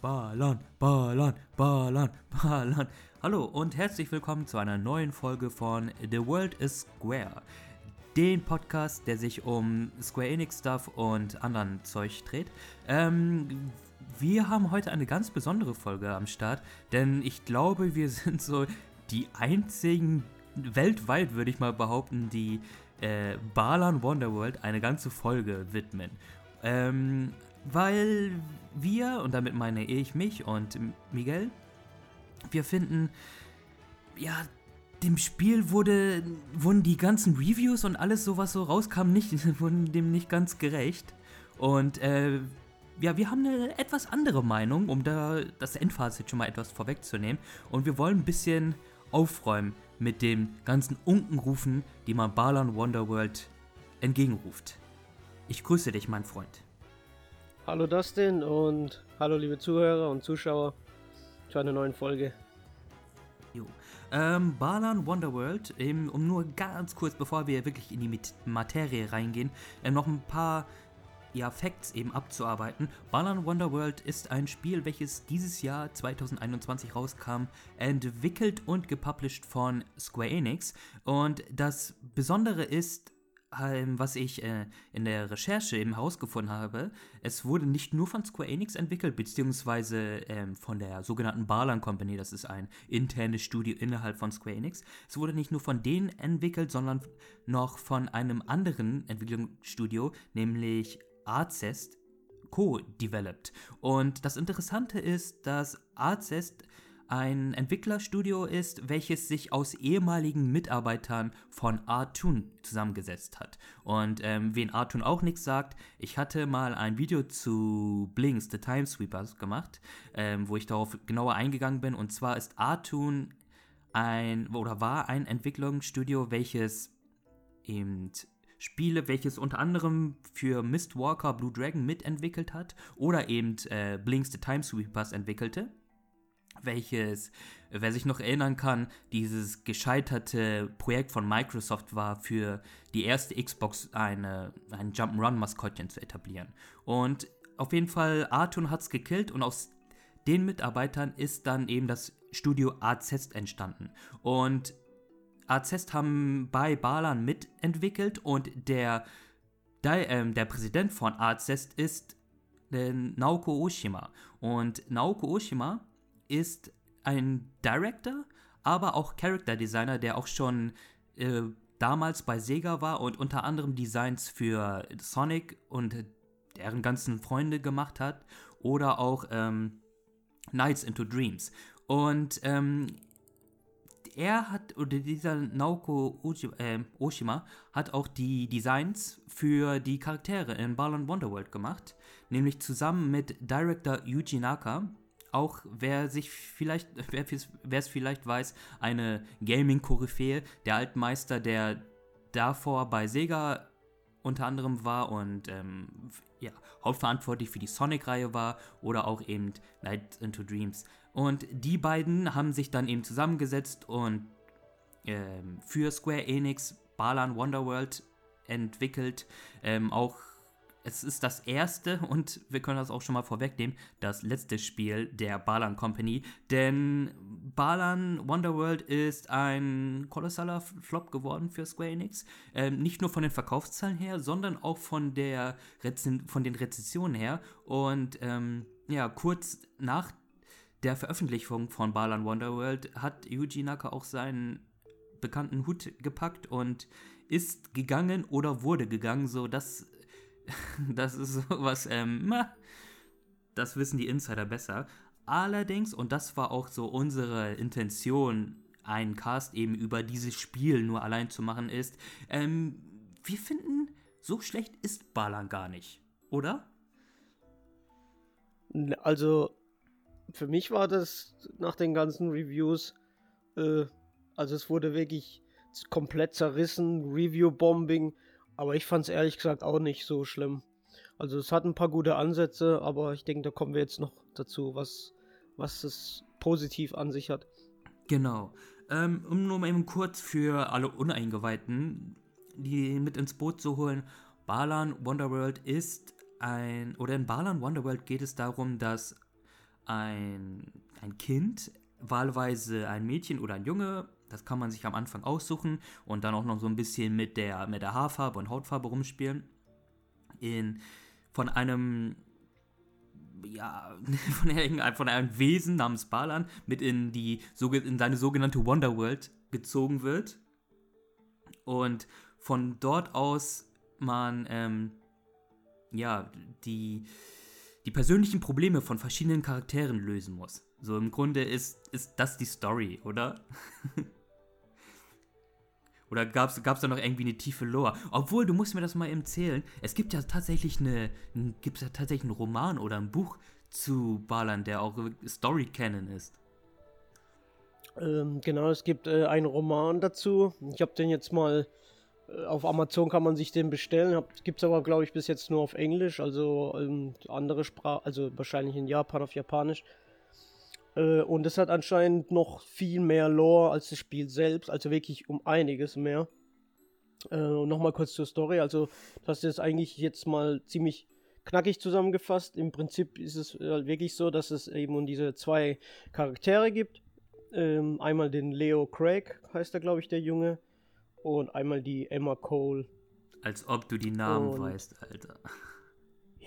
Balan, Balan, Balan, Balan. Hallo und herzlich willkommen zu einer neuen Folge von The World is Square. Den Podcast, der sich um Square Enix Stuff und anderen Zeug dreht. Ähm, wir haben heute eine ganz besondere Folge am Start, denn ich glaube, wir sind so die einzigen weltweit, würde ich mal behaupten, die äh, Balan Wonderworld eine ganze Folge widmen. Ähm, weil wir, und damit meine ich mich und Miguel, wir finden, ja, dem Spiel wurde, wurden die ganzen Reviews und alles so, was so rauskam, nicht, wurden dem nicht ganz gerecht. Und äh, ja, wir haben eine etwas andere Meinung, um da das Endfazit schon mal etwas vorwegzunehmen. Und wir wollen ein bisschen aufräumen mit den ganzen Unkenrufen, die man Balan Wonderworld entgegenruft. Ich grüße dich, mein Freund. Hallo Dustin und hallo liebe Zuhörer und Zuschauer zu einer neuen Folge. Jo. Ähm, Balan Wonderworld, eben, um nur ganz kurz, bevor wir wirklich in die Materie reingehen, äh, noch ein paar ja, Facts eben abzuarbeiten. Balan Wonderworld ist ein Spiel, welches dieses Jahr 2021 rauskam, entwickelt und gepublished von Square Enix. Und das Besondere ist, ähm, was ich äh, in der Recherche eben herausgefunden habe, es wurde nicht nur von Square Enix entwickelt, beziehungsweise ähm, von der sogenannten Balan Company, das ist ein internes Studio innerhalb von Square Enix. Es wurde nicht nur von denen entwickelt, sondern noch von einem anderen Entwicklungsstudio, nämlich Arcest co-developed. Und das Interessante ist, dass Arcest ein Entwicklerstudio ist, welches sich aus ehemaligen Mitarbeitern von Artoon zusammengesetzt hat. Und ähm, wen Artoon auch nichts sagt, ich hatte mal ein Video zu Blinks, The Timesweepers gemacht, ähm, wo ich darauf genauer eingegangen bin. Und zwar ist Artoon ein oder war ein Entwicklungsstudio, welches eben Spiele, welches unter anderem für Mistwalker Blue Dragon mitentwickelt hat oder eben äh, Blinks the Timesweepers entwickelte welches, wer sich noch erinnern kann, dieses gescheiterte Projekt von Microsoft war, für die erste Xbox eine, ein Jump'n'Run-Maskottchen zu etablieren. Und auf jeden Fall, Artun hat es gekillt und aus den Mitarbeitern ist dann eben das Studio Azest entstanden. Und Azest haben bei Balan mitentwickelt und der, der, äh, der Präsident von Azest ist äh, Naoko Oshima. Und Naoko Oshima ist ein Director, aber auch Character Designer, der auch schon äh, damals bei Sega war und unter anderem Designs für Sonic und deren ganzen Freunde gemacht hat oder auch ähm, Nights into Dreams. Und ähm, er hat, oder dieser Naoko äh, Oshima hat auch die Designs für die Charaktere in Balan Wonderworld gemacht, nämlich zusammen mit Director Yuji Naka, auch wer sich vielleicht, wer es vielleicht weiß, eine Gaming-Koryphäe, der Altmeister, der davor bei Sega unter anderem war und ähm, ja, hauptverantwortlich für die Sonic-Reihe war oder auch eben Night into Dreams. Und die beiden haben sich dann eben zusammengesetzt und ähm, für Square Enix Balan Wonderworld entwickelt. Ähm, auch es ist das erste und wir können das auch schon mal vorwegnehmen, das letzte Spiel der Balan Company, denn Balan Wonderworld ist ein kolossaler Flop geworden für Square Enix, ähm, nicht nur von den Verkaufszahlen her, sondern auch von der Rezen von den Rezensionen her. Und ähm, ja, kurz nach der Veröffentlichung von Balan Wonderworld hat Yuji Naka auch seinen bekannten Hut gepackt und ist gegangen oder wurde gegangen, so dass das ist sowas, ähm, das wissen die Insider besser. Allerdings, und das war auch so unsere Intention, einen Cast eben über dieses Spiel nur allein zu machen, ist, ähm, wir finden, so schlecht ist Balan gar nicht, oder? Also, für mich war das nach den ganzen Reviews, äh, also es wurde wirklich komplett zerrissen, Review-Bombing, aber ich fand es ehrlich gesagt auch nicht so schlimm. Also es hat ein paar gute Ansätze, aber ich denke, da kommen wir jetzt noch dazu, was, was es positiv an sich hat. Genau. Ähm, um nur mal eben kurz für alle Uneingeweihten, die mit ins Boot zu holen, Balan Wonderworld ist ein, oder in Balan Wonderworld geht es darum, dass ein, ein Kind, wahlweise ein Mädchen oder ein Junge, das kann man sich am Anfang aussuchen und dann auch noch so ein bisschen mit der, mit der Haarfarbe und Hautfarbe rumspielen. In, von einem ja, von, einem, von einem Wesen namens Balan mit in, die, in seine sogenannte Wonderworld gezogen wird. Und von dort aus man ähm, ja, die, die persönlichen Probleme von verschiedenen Charakteren lösen muss. So im Grunde ist, ist das die Story, oder? Oder gab es da noch irgendwie eine tiefe Lore? Obwohl, du musst mir das mal erzählen. Es gibt ja tatsächlich eine, gibt ja tatsächlich einen Roman oder ein Buch zu Balan, der auch Story Canon ist. Ähm, genau, es gibt äh, einen Roman dazu. Ich habe den jetzt mal äh, auf Amazon kann man sich den bestellen. Gibt es aber, glaube ich, bis jetzt nur auf Englisch, also ähm, andere Sprache, also wahrscheinlich in Japan auf Japanisch. Äh, und es hat anscheinend noch viel mehr Lore als das Spiel selbst, also wirklich um einiges mehr. Äh, Nochmal kurz zur Story, also das ist eigentlich jetzt mal ziemlich knackig zusammengefasst. Im Prinzip ist es halt wirklich so, dass es eben diese zwei Charaktere gibt. Ähm, einmal den Leo Craig, heißt er, glaube ich, der Junge. Und einmal die Emma Cole. Als ob du die Namen und weißt, Alter.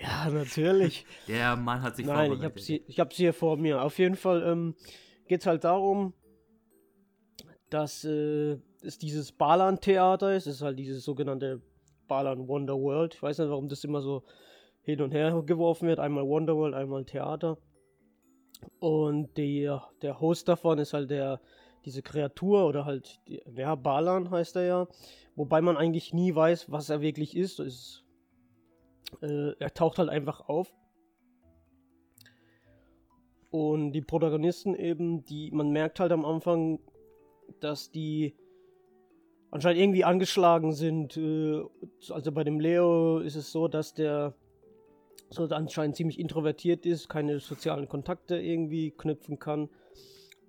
Ja, natürlich. Der Mann hat sich Nein, ich habe sie, ich hab sie hier vor mir. Auf jeden Fall ähm, geht es halt darum, dass äh, es dieses Balan-Theater ist. Es ist halt dieses sogenannte Balan Wonder World. Ich weiß nicht, warum das immer so hin und her geworfen wird. Einmal Wonder World, einmal Theater. Und der, der Host davon ist halt der, diese Kreatur oder halt, ja, Balan heißt er ja. Wobei man eigentlich nie weiß, was er wirklich ist. ist äh, er taucht halt einfach auf. Und die Protagonisten eben, die, man merkt halt am Anfang, dass die anscheinend irgendwie angeschlagen sind. Äh, also bei dem Leo ist es so, dass der so anscheinend ziemlich introvertiert ist, keine sozialen Kontakte irgendwie knüpfen kann.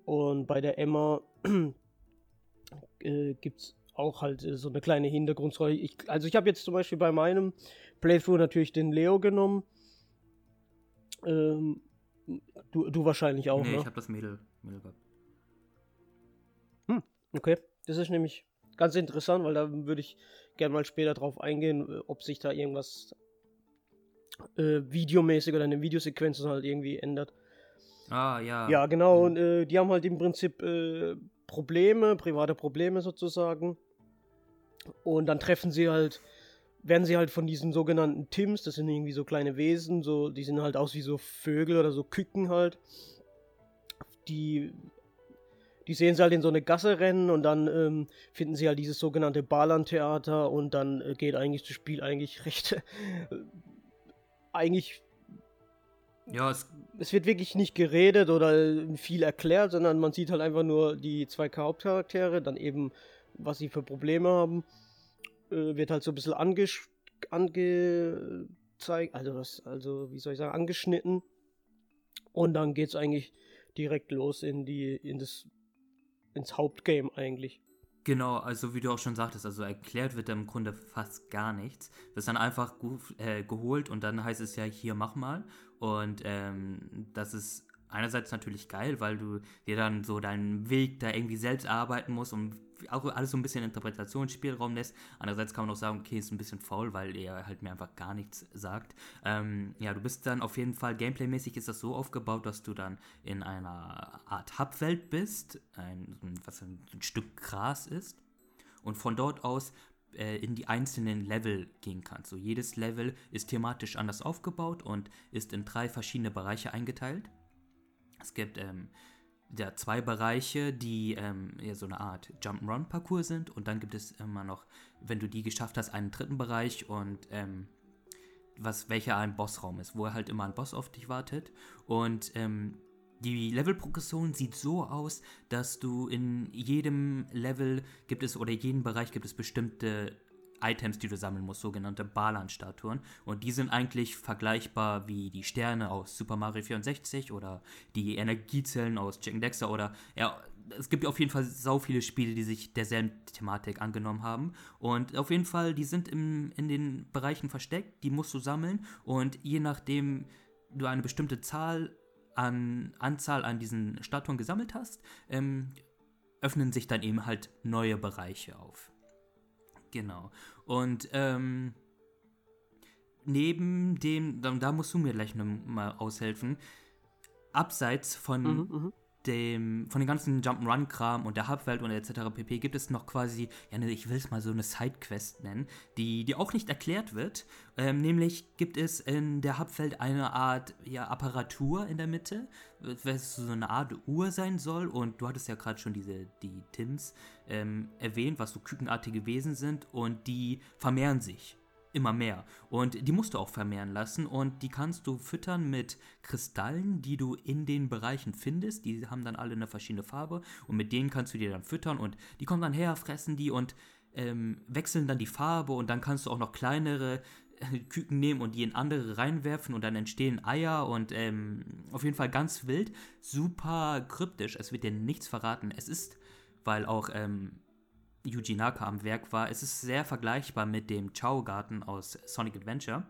Und bei der Emma äh, gibt es auch halt so eine kleine Hintergrundstory. Also ich habe jetzt zum Beispiel bei meinem Playthrough natürlich den Leo genommen. Ähm, du, du wahrscheinlich auch, nee, ne? ich habe das Mädel, Mädel gehabt. Hm, okay. Das ist nämlich ganz interessant, weil da würde ich gerne mal später drauf eingehen, äh, ob sich da irgendwas äh, videomäßig oder in den Videosequenzen halt irgendwie ändert. Ah, ja. Ja, genau. Mhm. Und äh, die haben halt im Prinzip äh, Probleme, private Probleme sozusagen. Und dann treffen sie halt, werden sie halt von diesen sogenannten Tims, das sind irgendwie so kleine Wesen, so, die sehen halt aus wie so Vögel oder so Küken halt. Die, die sehen sie halt in so eine Gasse rennen und dann ähm, finden sie halt dieses sogenannte Balan-Theater und dann äh, geht eigentlich das Spiel eigentlich recht, äh, eigentlich ja, es, es wird wirklich nicht geredet oder viel erklärt, sondern man sieht halt einfach nur die zwei Hauptcharaktere, dann eben was sie für Probleme haben, äh, wird halt so ein bisschen angezeigt, also was, also wie soll ich sagen, angeschnitten. Und dann geht es eigentlich direkt los in die, in das, ins Hauptgame eigentlich. Genau, also wie du auch schon sagtest, also erklärt wird im Grunde fast gar nichts. Das dann einfach äh, geholt und dann heißt es ja, hier mach mal. Und ähm, das ist einerseits natürlich geil, weil du dir dann so deinen Weg da irgendwie selbst arbeiten musst und auch alles so ein bisschen Interpretationsspielraum lässt. Andererseits kann man auch sagen, okay, ist ein bisschen faul, weil er halt mir einfach gar nichts sagt. Ähm, ja, du bist dann auf jeden Fall, gameplaymäßig ist das so aufgebaut, dass du dann in einer Art Hubwelt bist, ein, was ein, ein Stück Gras ist. Und von dort aus äh, in die einzelnen Level gehen kannst. So jedes Level ist thematisch anders aufgebaut und ist in drei verschiedene Bereiche eingeteilt. Es gibt ähm, ja, zwei Bereiche, die ähm, ja, so eine Art Jump'n'Run-Parcours sind. Und dann gibt es immer noch, wenn du die geschafft hast, einen dritten Bereich und ähm, was, welcher ein Bossraum ist, wo halt immer ein Boss auf dich wartet. Und ähm, die Levelprogression sieht so aus, dass du in jedem Level gibt es oder jedem Bereich gibt es bestimmte Items, die du sammeln musst, sogenannte Balan-Statuen. Und die sind eigentlich vergleichbar wie die Sterne aus Super Mario 64 oder die Energiezellen aus Chicken Dexter oder ja, es gibt auf jeden Fall sau viele Spiele, die sich derselben Thematik angenommen haben. Und auf jeden Fall, die sind im, in den Bereichen versteckt, die musst du sammeln. Und je nachdem du eine bestimmte Zahl an Anzahl an diesen Statuen gesammelt hast, ähm, öffnen sich dann eben halt neue Bereiche auf. Genau. Und ähm, neben dem, da, da, musst du mir gleich noch mal aushelfen, abseits von mhm, mhm dem, von den ganzen Jump'n'Run-Kram und der Hubwelt und etc. pp. gibt es noch quasi, ja, ne, ich will es mal so eine Sidequest nennen, die, die auch nicht erklärt wird. Ähm, nämlich gibt es in der Hubwelt eine Art ja, Apparatur in der Mitte, was so eine Art Uhr sein soll. Und du hattest ja gerade schon diese, die Tims ähm, erwähnt, was so kükenartige Wesen sind und die vermehren sich immer mehr. Und die musst du auch vermehren lassen und die kannst du füttern mit Kristallen, die du in den Bereichen findest. Die haben dann alle eine verschiedene Farbe und mit denen kannst du dir dann füttern und die kommen dann her, fressen die und ähm, wechseln dann die Farbe und dann kannst du auch noch kleinere äh, Küken nehmen und die in andere reinwerfen und dann entstehen Eier und ähm, auf jeden Fall ganz wild, super kryptisch. Es wird dir nichts verraten. Es ist, weil auch ähm, Yuji Naka am Werk war. Es ist sehr vergleichbar mit dem Chao-Garten aus Sonic Adventure.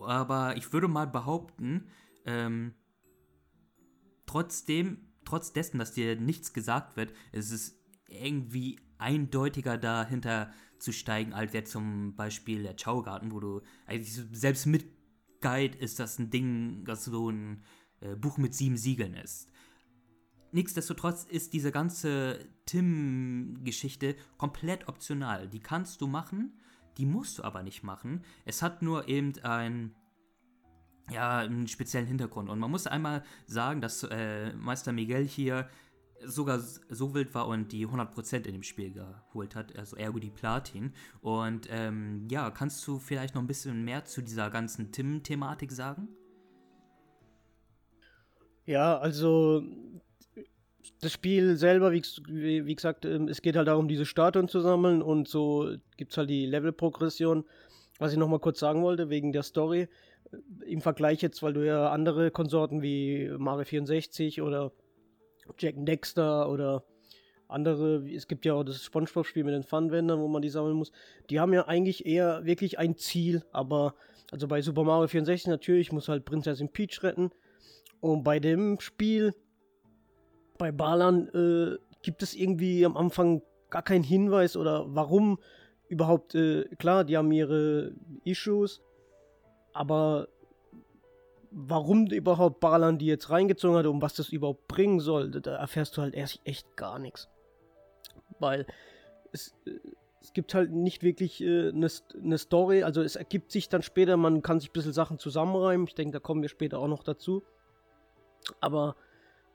Aber ich würde mal behaupten, ähm, trotzdem, trotz dessen, dass dir nichts gesagt wird, ist es irgendwie eindeutiger dahinter zu steigen, als jetzt zum Beispiel der Chao-Garten, wo du, also selbst mit Guide ist das ein Ding, das so ein äh, Buch mit sieben Siegeln ist. Nichtsdestotrotz ist diese ganze Tim-Geschichte komplett optional. Die kannst du machen, die musst du aber nicht machen. Es hat nur eben ein, ja, einen speziellen Hintergrund. Und man muss einmal sagen, dass äh, Meister Miguel hier sogar so wild war und die 100% in dem Spiel geholt hat, also ergo die Platin. Und ähm, ja, kannst du vielleicht noch ein bisschen mehr zu dieser ganzen Tim-Thematik sagen? Ja, also das Spiel selber, wie, wie, gesagt, ähm, es geht halt darum, diese Statuen zu sammeln und so gibt es halt die Level-Progression. Was ich nochmal kurz sagen wollte, wegen der Story, äh, im Vergleich jetzt, weil du ja andere Konsorten wie Mario 64 oder Jack Dexter oder andere, es gibt ja auch das Spongebob-Spiel mit den Funwändern, wo man die sammeln muss, die haben ja eigentlich eher wirklich ein Ziel, aber also bei Super Mario 64 natürlich muss halt Prinzessin Peach retten und bei dem Spiel bei Balan äh, gibt es irgendwie am Anfang gar keinen Hinweis oder warum überhaupt, äh, klar, die haben ihre Issues, aber warum überhaupt Balan die jetzt reingezogen hat und was das überhaupt bringen soll, da erfährst du halt erst echt gar nichts. Weil es, äh, es gibt halt nicht wirklich eine äh, ne, ne Story, also es ergibt sich dann später, man kann sich ein bisschen Sachen zusammenreimen, ich denke, da kommen wir später auch noch dazu. Aber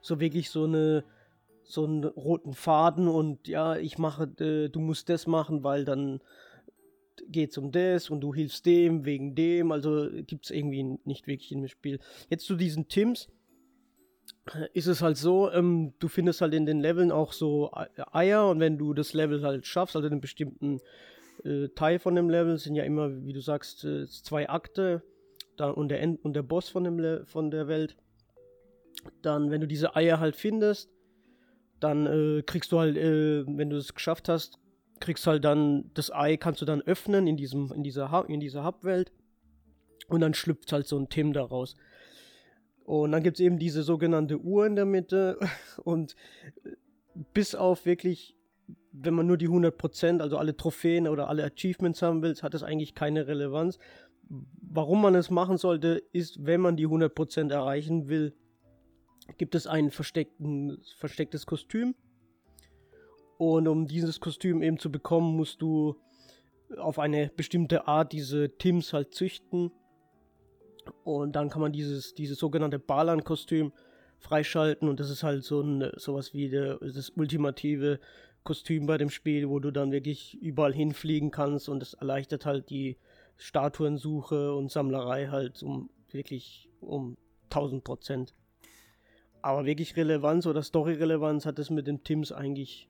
so wirklich so eine so einen roten Faden und ja, ich mache, äh, du musst das machen, weil dann geht's um das und du hilfst dem wegen dem, also gibt es irgendwie nicht wirklich in dem Spiel. Jetzt zu diesen Tims ist es halt so, ähm, du findest halt in den Leveln auch so Eier und wenn du das Level halt schaffst, also einen bestimmten äh, Teil von dem Level, sind ja immer, wie du sagst, äh, zwei Akte da, und, der End und der Boss von, dem Le von der Welt dann, wenn du diese Eier halt findest, dann äh, kriegst du halt, äh, wenn du es geschafft hast, kriegst halt dann das Ei, kannst du dann öffnen in diesem, in dieser, Hub, in dieser Hubwelt und dann schlüpft halt so ein Tim daraus. Und dann gibt es eben diese sogenannte Uhr in der Mitte und äh, bis auf wirklich, wenn man nur die 100%, also alle Trophäen oder alle Achievements haben will, hat das eigentlich keine Relevanz. Warum man es machen sollte, ist, wenn man die 100% erreichen will, gibt es ein verstecktes Kostüm. Und um dieses Kostüm eben zu bekommen, musst du auf eine bestimmte Art diese Tims halt züchten. Und dann kann man dieses, dieses sogenannte Balan-Kostüm freischalten. Und das ist halt so ein, sowas wie der, das ultimative Kostüm bei dem Spiel, wo du dann wirklich überall hinfliegen kannst. Und das erleichtert halt die Statuensuche und Sammlerei halt um wirklich um 1000 Prozent. Aber wirklich Relevanz oder Story-Relevanz hat es mit den Tims eigentlich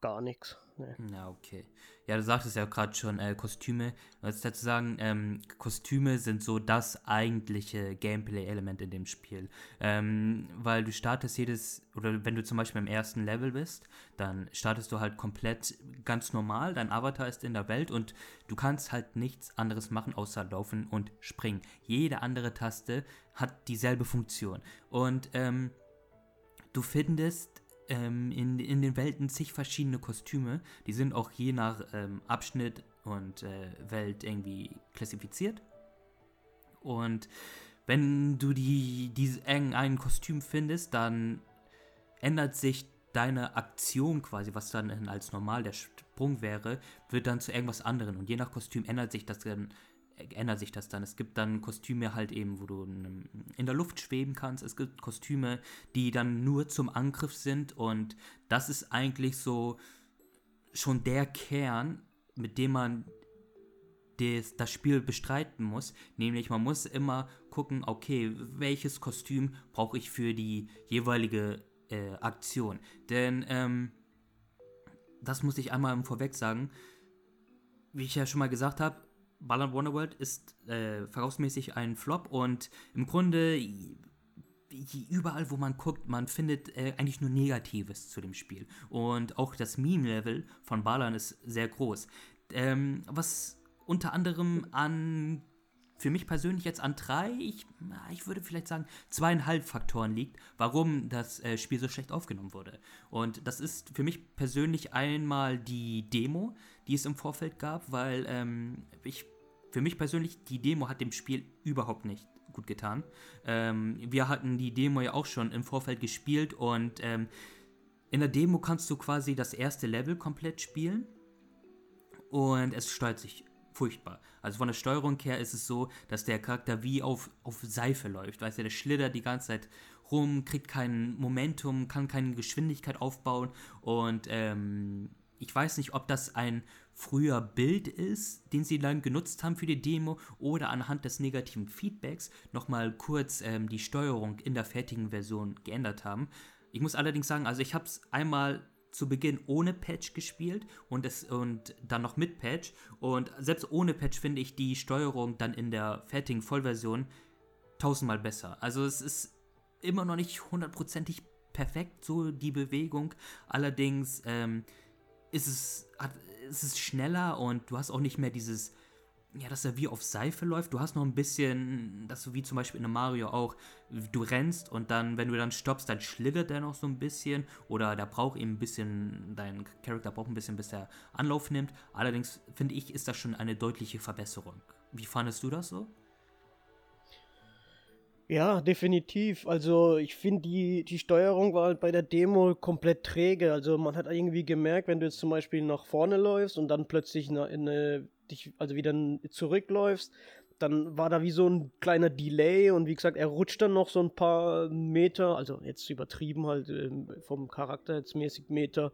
gar nichts. Nee. Ja, okay. Ja, du sagtest ja gerade schon, äh, Kostüme. Was dazu sagen? Ähm, Kostüme sind so das eigentliche Gameplay-Element in dem Spiel. Ähm, weil du startest jedes, oder wenn du zum Beispiel im ersten Level bist, dann startest du halt komplett ganz normal. Dein Avatar ist in der Welt und du kannst halt nichts anderes machen, außer laufen und springen. Jede andere Taste hat dieselbe Funktion. Und ähm, du findest ähm, in, in den Welten zig verschiedene Kostüme. Die sind auch je nach ähm, Abschnitt und äh, Welt irgendwie klassifiziert. Und wenn du die, die ein Kostüm findest, dann ändert sich deine Aktion quasi, was dann als normal der Sprung wäre, wird dann zu irgendwas anderem. Und je nach Kostüm ändert sich das dann ändert sich das dann. Es gibt dann Kostüme halt eben, wo du in der Luft schweben kannst. Es gibt Kostüme, die dann nur zum Angriff sind und das ist eigentlich so schon der Kern, mit dem man des, das Spiel bestreiten muss. Nämlich man muss immer gucken, okay, welches Kostüm brauche ich für die jeweilige äh, Aktion. Denn ähm, das muss ich einmal vorweg sagen. Wie ich ja schon mal gesagt habe, Ballon Wonderworld ist äh, verkaufsmäßig ein Flop und im Grunde überall, wo man guckt, man findet äh, eigentlich nur Negatives zu dem Spiel. Und auch das Meme-Level von Balan ist sehr groß. Ähm, was unter anderem an, für mich persönlich jetzt an drei, ich, ich würde vielleicht sagen, zweieinhalb Faktoren liegt, warum das äh, Spiel so schlecht aufgenommen wurde. Und das ist für mich persönlich einmal die Demo, die es im Vorfeld gab, weil ähm, ich für mich persönlich, die Demo hat dem Spiel überhaupt nicht gut getan. Ähm, wir hatten die Demo ja auch schon im Vorfeld gespielt und ähm, in der Demo kannst du quasi das erste Level komplett spielen und es steuert sich furchtbar. Also von der Steuerung her ist es so, dass der Charakter wie auf, auf Seife läuft. Weißt du, der schlittert die ganze Zeit rum, kriegt kein Momentum, kann keine Geschwindigkeit aufbauen und ähm, ich weiß nicht, ob das ein früher Bild ist, den sie dann genutzt haben für die Demo oder anhand des negativen Feedbacks nochmal kurz ähm, die Steuerung in der fertigen Version geändert haben. Ich muss allerdings sagen, also ich habe es einmal zu Beginn ohne Patch gespielt und, es, und dann noch mit Patch. Und selbst ohne Patch finde ich die Steuerung dann in der fertigen Vollversion tausendmal besser. Also es ist immer noch nicht hundertprozentig perfekt, so die Bewegung. Allerdings ähm, ist es, hat, ist es schneller und du hast auch nicht mehr dieses, ja, dass er wie auf Seife läuft. Du hast noch ein bisschen, dass du wie zum Beispiel in einem Mario auch, du rennst und dann, wenn du dann stoppst, dann schlittert der noch so ein bisschen oder der braucht eben ein bisschen, dein Charakter braucht ein bisschen, bis er Anlauf nimmt. Allerdings finde ich, ist das schon eine deutliche Verbesserung. Wie fandest du das so? Ja, definitiv. Also ich finde, die, die Steuerung war halt bei der Demo komplett träge. Also man hat irgendwie gemerkt, wenn du jetzt zum Beispiel nach vorne läufst und dann plötzlich in eine, dich, also wieder zurückläufst, dann war da wie so ein kleiner Delay und wie gesagt, er rutscht dann noch so ein paar Meter, also jetzt übertrieben halt ähm, vom Charakter jetzt mäßig Meter,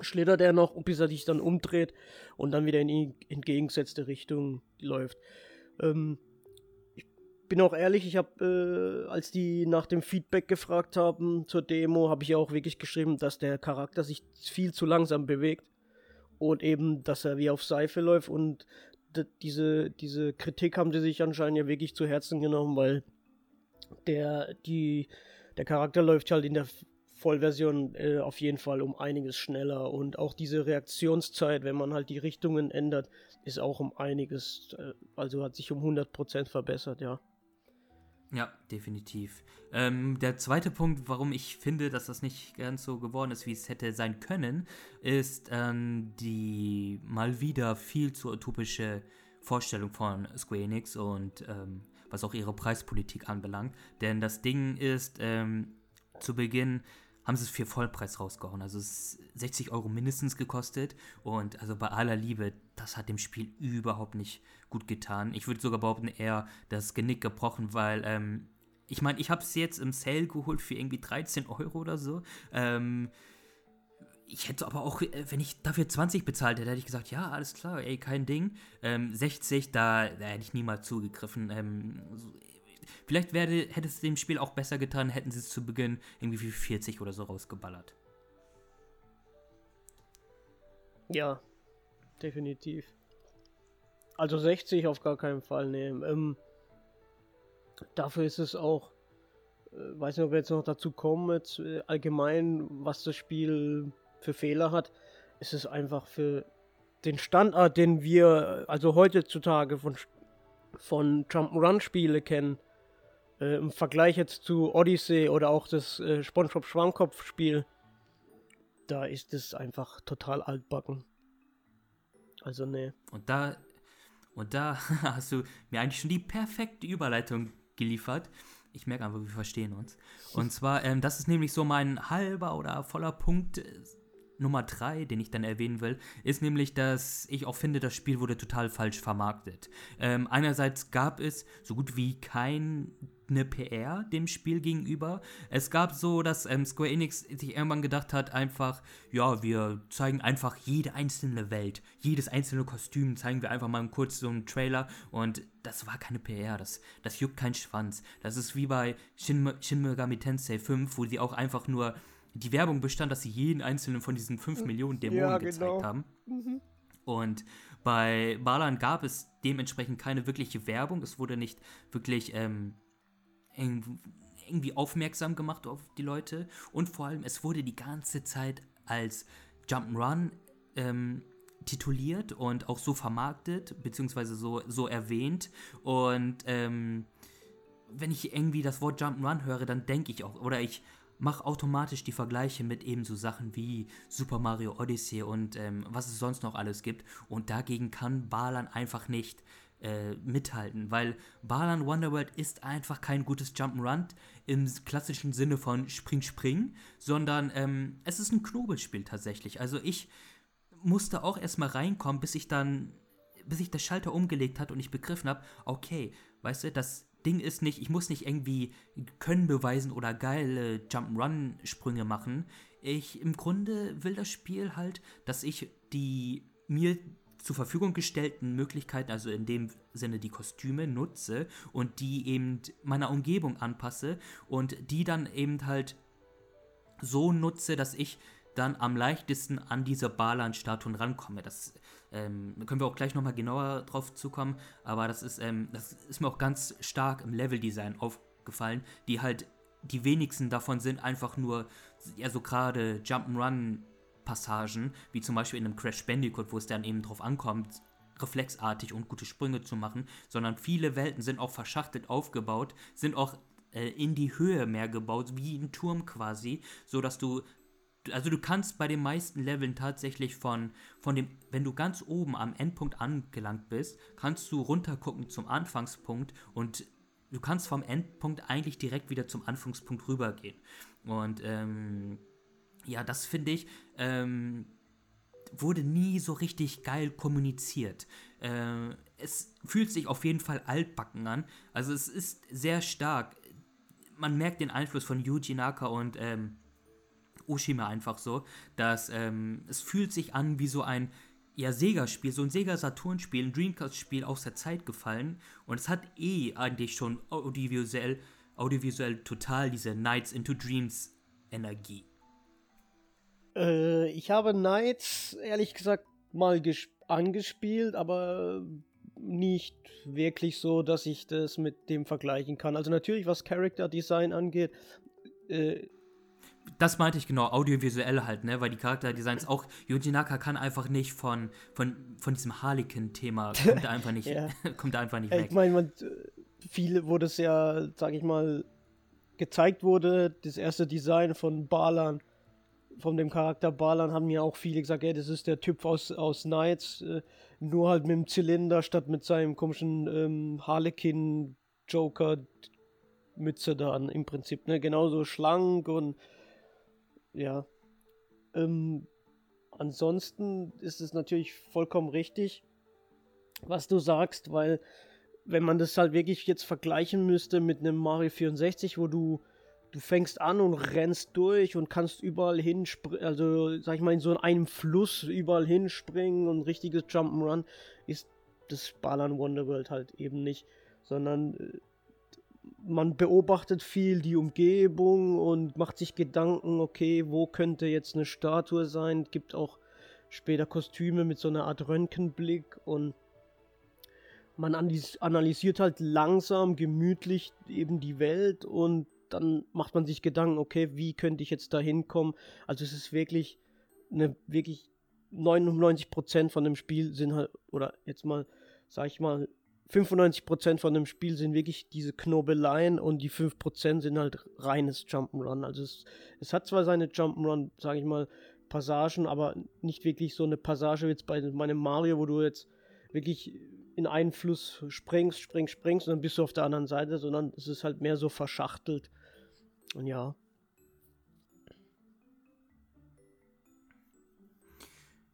schlittert er noch, bis er dich dann umdreht und dann wieder in die entgegengesetzte Richtung läuft. Ähm, bin auch ehrlich, ich habe, äh, als die nach dem Feedback gefragt haben zur Demo, habe ich auch wirklich geschrieben, dass der Charakter sich viel zu langsam bewegt und eben, dass er wie auf Seife läuft und diese, diese Kritik haben sie sich anscheinend ja wirklich zu Herzen genommen, weil der, die, der Charakter läuft halt in der Vollversion äh, auf jeden Fall um einiges schneller und auch diese Reaktionszeit, wenn man halt die Richtungen ändert, ist auch um einiges, äh, also hat sich um 100% verbessert, ja. Ja, definitiv. Ähm, der zweite Punkt, warum ich finde, dass das nicht ganz so geworden ist, wie es hätte sein können, ist ähm, die mal wieder viel zu utopische Vorstellung von Square Enix und ähm, was auch ihre Preispolitik anbelangt. Denn das Ding ist, ähm, zu Beginn haben sie es für Vollpreis rausgehauen. Also es ist 60 Euro mindestens gekostet. Und also bei aller Liebe, das hat dem Spiel überhaupt nicht gut getan. Ich würde sogar behaupten, eher das Genick gebrochen, weil, ähm, ich meine, ich habe es jetzt im Sale geholt für irgendwie 13 Euro oder so. Ähm, ich hätte aber auch, äh, wenn ich dafür 20 bezahlt hätte, hätte ich gesagt, ja, alles klar, ey, kein Ding. Ähm, 60, da, da, hätte ich niemals zugegriffen. Ähm, Vielleicht werde, hätte es dem Spiel auch besser getan, hätten sie es zu Beginn irgendwie für 40 oder so rausgeballert. Ja. definitiv. Also 60 auf gar keinen Fall nehmen. Ähm, dafür ist es auch, äh, weiß nicht, ob wir jetzt noch dazu kommen, jetzt, äh, allgemein, was das Spiel für Fehler hat. ist Es einfach für den Standard, den wir also heutzutage von, von Jump'n'Run-Spiele kennen, äh, im Vergleich jetzt zu Odyssey oder auch das äh, SpongeBob Schwammkopf-Spiel, da ist es einfach total altbacken. Also nee. Und da und da hast du mir eigentlich schon die perfekte Überleitung geliefert. Ich merke einfach, wir verstehen uns. Und zwar, ähm, das ist nämlich so mein halber oder voller Punkt äh, Nummer 3, den ich dann erwähnen will, ist nämlich, dass ich auch finde, das Spiel wurde total falsch vermarktet. Ähm, einerseits gab es so gut wie kein eine PR dem Spiel gegenüber. Es gab so, dass ähm, Square Enix sich irgendwann gedacht hat, einfach, ja, wir zeigen einfach jede einzelne Welt, jedes einzelne Kostüm zeigen wir einfach mal kurz so einen Trailer und das war keine PR, das, das juckt keinen Schwanz. Das ist wie bei Shin, Shin Megami Tensei 5, wo sie auch einfach nur die Werbung bestand, dass sie jeden einzelnen von diesen 5 Millionen Dämonen ja, genau. gezeigt haben. Mhm. Und bei Balan gab es dementsprechend keine wirkliche Werbung. Es wurde nicht wirklich ähm, irgendwie aufmerksam gemacht auf die Leute und vor allem es wurde die ganze Zeit als Jump'n'Run ähm, tituliert und auch so vermarktet, beziehungsweise so, so erwähnt. Und ähm, wenn ich irgendwie das Wort Jump'n'Run höre, dann denke ich auch, oder ich mache automatisch die Vergleiche mit eben so Sachen wie Super Mario Odyssey und ähm, was es sonst noch alles gibt. Und dagegen kann Balan einfach nicht äh, mithalten, weil Balan Wonderworld ist einfach kein gutes Jump'n'Run im klassischen Sinne von Spring Spring, sondern ähm, es ist ein Knobelspiel tatsächlich. Also ich musste auch erstmal reinkommen, bis ich dann, bis ich der Schalter umgelegt hat und ich begriffen habe, okay, weißt du, das Ding ist nicht, ich muss nicht irgendwie Können beweisen oder geile Jump'n'Run-Sprünge machen. Ich im Grunde will das Spiel halt, dass ich die mir zur Verfügung gestellten Möglichkeiten, also in dem Sinne die Kostüme nutze und die eben meiner Umgebung anpasse und die dann eben halt so nutze, dass ich dann am leichtesten an diese Balan-Statuen rankomme. Das ähm, können wir auch gleich nochmal genauer drauf zukommen, aber das ist, ähm, das ist mir auch ganz stark im Level-Design aufgefallen, die halt die wenigsten davon sind einfach nur, ja, so gerade Jump'n'Run Passagen, wie zum Beispiel in einem Crash Bandicoot, wo es dann eben drauf ankommt, reflexartig und gute Sprünge zu machen, sondern viele Welten sind auch verschachtelt aufgebaut, sind auch äh, in die Höhe mehr gebaut, wie ein Turm quasi, so dass du also du kannst bei den meisten Leveln tatsächlich von, von dem, wenn du ganz oben am Endpunkt angelangt bist, kannst du runtergucken zum Anfangspunkt und du kannst vom Endpunkt eigentlich direkt wieder zum Anfangspunkt rübergehen. Und ähm, ja, das finde ich, ähm, wurde nie so richtig geil kommuniziert. Äh, es fühlt sich auf jeden Fall altbacken an. Also es ist sehr stark. Man merkt den Einfluss von Yuji Naka und ähm, Oshima einfach so, dass ähm, es fühlt sich an wie so ein ja, Sega-Spiel, so ein Sega-Saturn-Spiel, ein Dreamcast-Spiel aus der Zeit gefallen. Und es hat eh eigentlich schon audiovisuell, audiovisuell total diese Nights into Dreams Energie. Äh, ich habe Knights ehrlich gesagt mal angespielt, aber nicht wirklich so, dass ich das mit dem vergleichen kann. Also natürlich, was Character Design angeht, äh, das meinte ich genau, audiovisuell halt, ne? Weil die Charakterdesigns auch, Yuji Naka kann einfach nicht von, von, von diesem Harlequin-Thema, kommt da einfach nicht, kommt da einfach nicht weg. Ich meine, viele, wo das ja, sag ich mal, gezeigt wurde, das erste Design von Balan, von dem Charakter Balan haben ja auch viele gesagt, ey, das ist der Typ aus, aus Knights, äh, nur halt mit dem Zylinder statt mit seinem komischen ähm, Harlequin-Joker-Mütze da an, im Prinzip, ne? Genauso schlank und ja. Ähm, ansonsten ist es natürlich vollkommen richtig, was du sagst, weil wenn man das halt wirklich jetzt vergleichen müsste mit einem Mario 64, wo du du fängst an und rennst durch und kannst überall hinspringen, also sag ich mal in so einem Fluss überall hinspringen und richtiges Jump'n'Run ist das Balan Wonderworld halt eben nicht, sondern äh, man beobachtet viel die Umgebung und macht sich Gedanken, okay, wo könnte jetzt eine Statue sein? Gibt auch später Kostüme mit so einer Art Röntgenblick und man analysiert halt langsam, gemütlich eben die Welt und dann macht man sich Gedanken, okay, wie könnte ich jetzt da hinkommen? Also es ist wirklich eine wirklich 99% von dem Spiel sind halt, oder jetzt mal, sag ich mal, 95% von dem Spiel sind wirklich diese Knobeleien und die 5% sind halt reines Jump'n'Run. Also es, es hat zwar seine Jump'n'Run, sag ich mal, Passagen, aber nicht wirklich so eine Passage wie jetzt bei meinem Mario, wo du jetzt wirklich in einen Fluss springst, springst, springst und dann bist du auf der anderen Seite, sondern es ist halt mehr so verschachtelt. Und ja.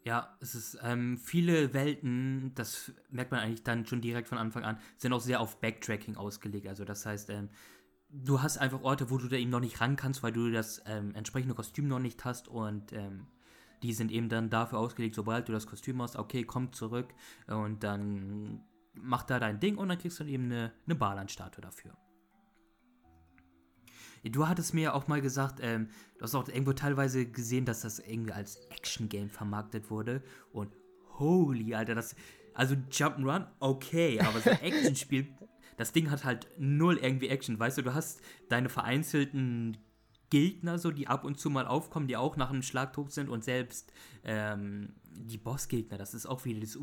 Ja, es ist ähm, viele Welten, das merkt man eigentlich dann schon direkt von Anfang an, sind auch sehr auf Backtracking ausgelegt. Also das heißt, ähm, du hast einfach Orte, wo du da eben noch nicht ran kannst, weil du das ähm, entsprechende Kostüm noch nicht hast und ähm, die sind eben dann dafür ausgelegt, sobald du das Kostüm hast, okay, komm zurück und dann mach da dein Ding und dann kriegst du eben eine, eine Barland-Statue dafür. Du hattest mir auch mal gesagt, ähm, du hast auch irgendwo teilweise gesehen, dass das irgendwie als Action-Game vermarktet wurde. Und holy, Alter, das. Also Jump'n'Run, okay, aber so ein Action-Spiel, das Ding hat halt null irgendwie Action. Weißt du, du hast deine vereinzelten Gegner, so die ab und zu mal aufkommen, die auch nach einem Schlag tot sind und selbst ähm, die Bossgegner, das ist auch wieder das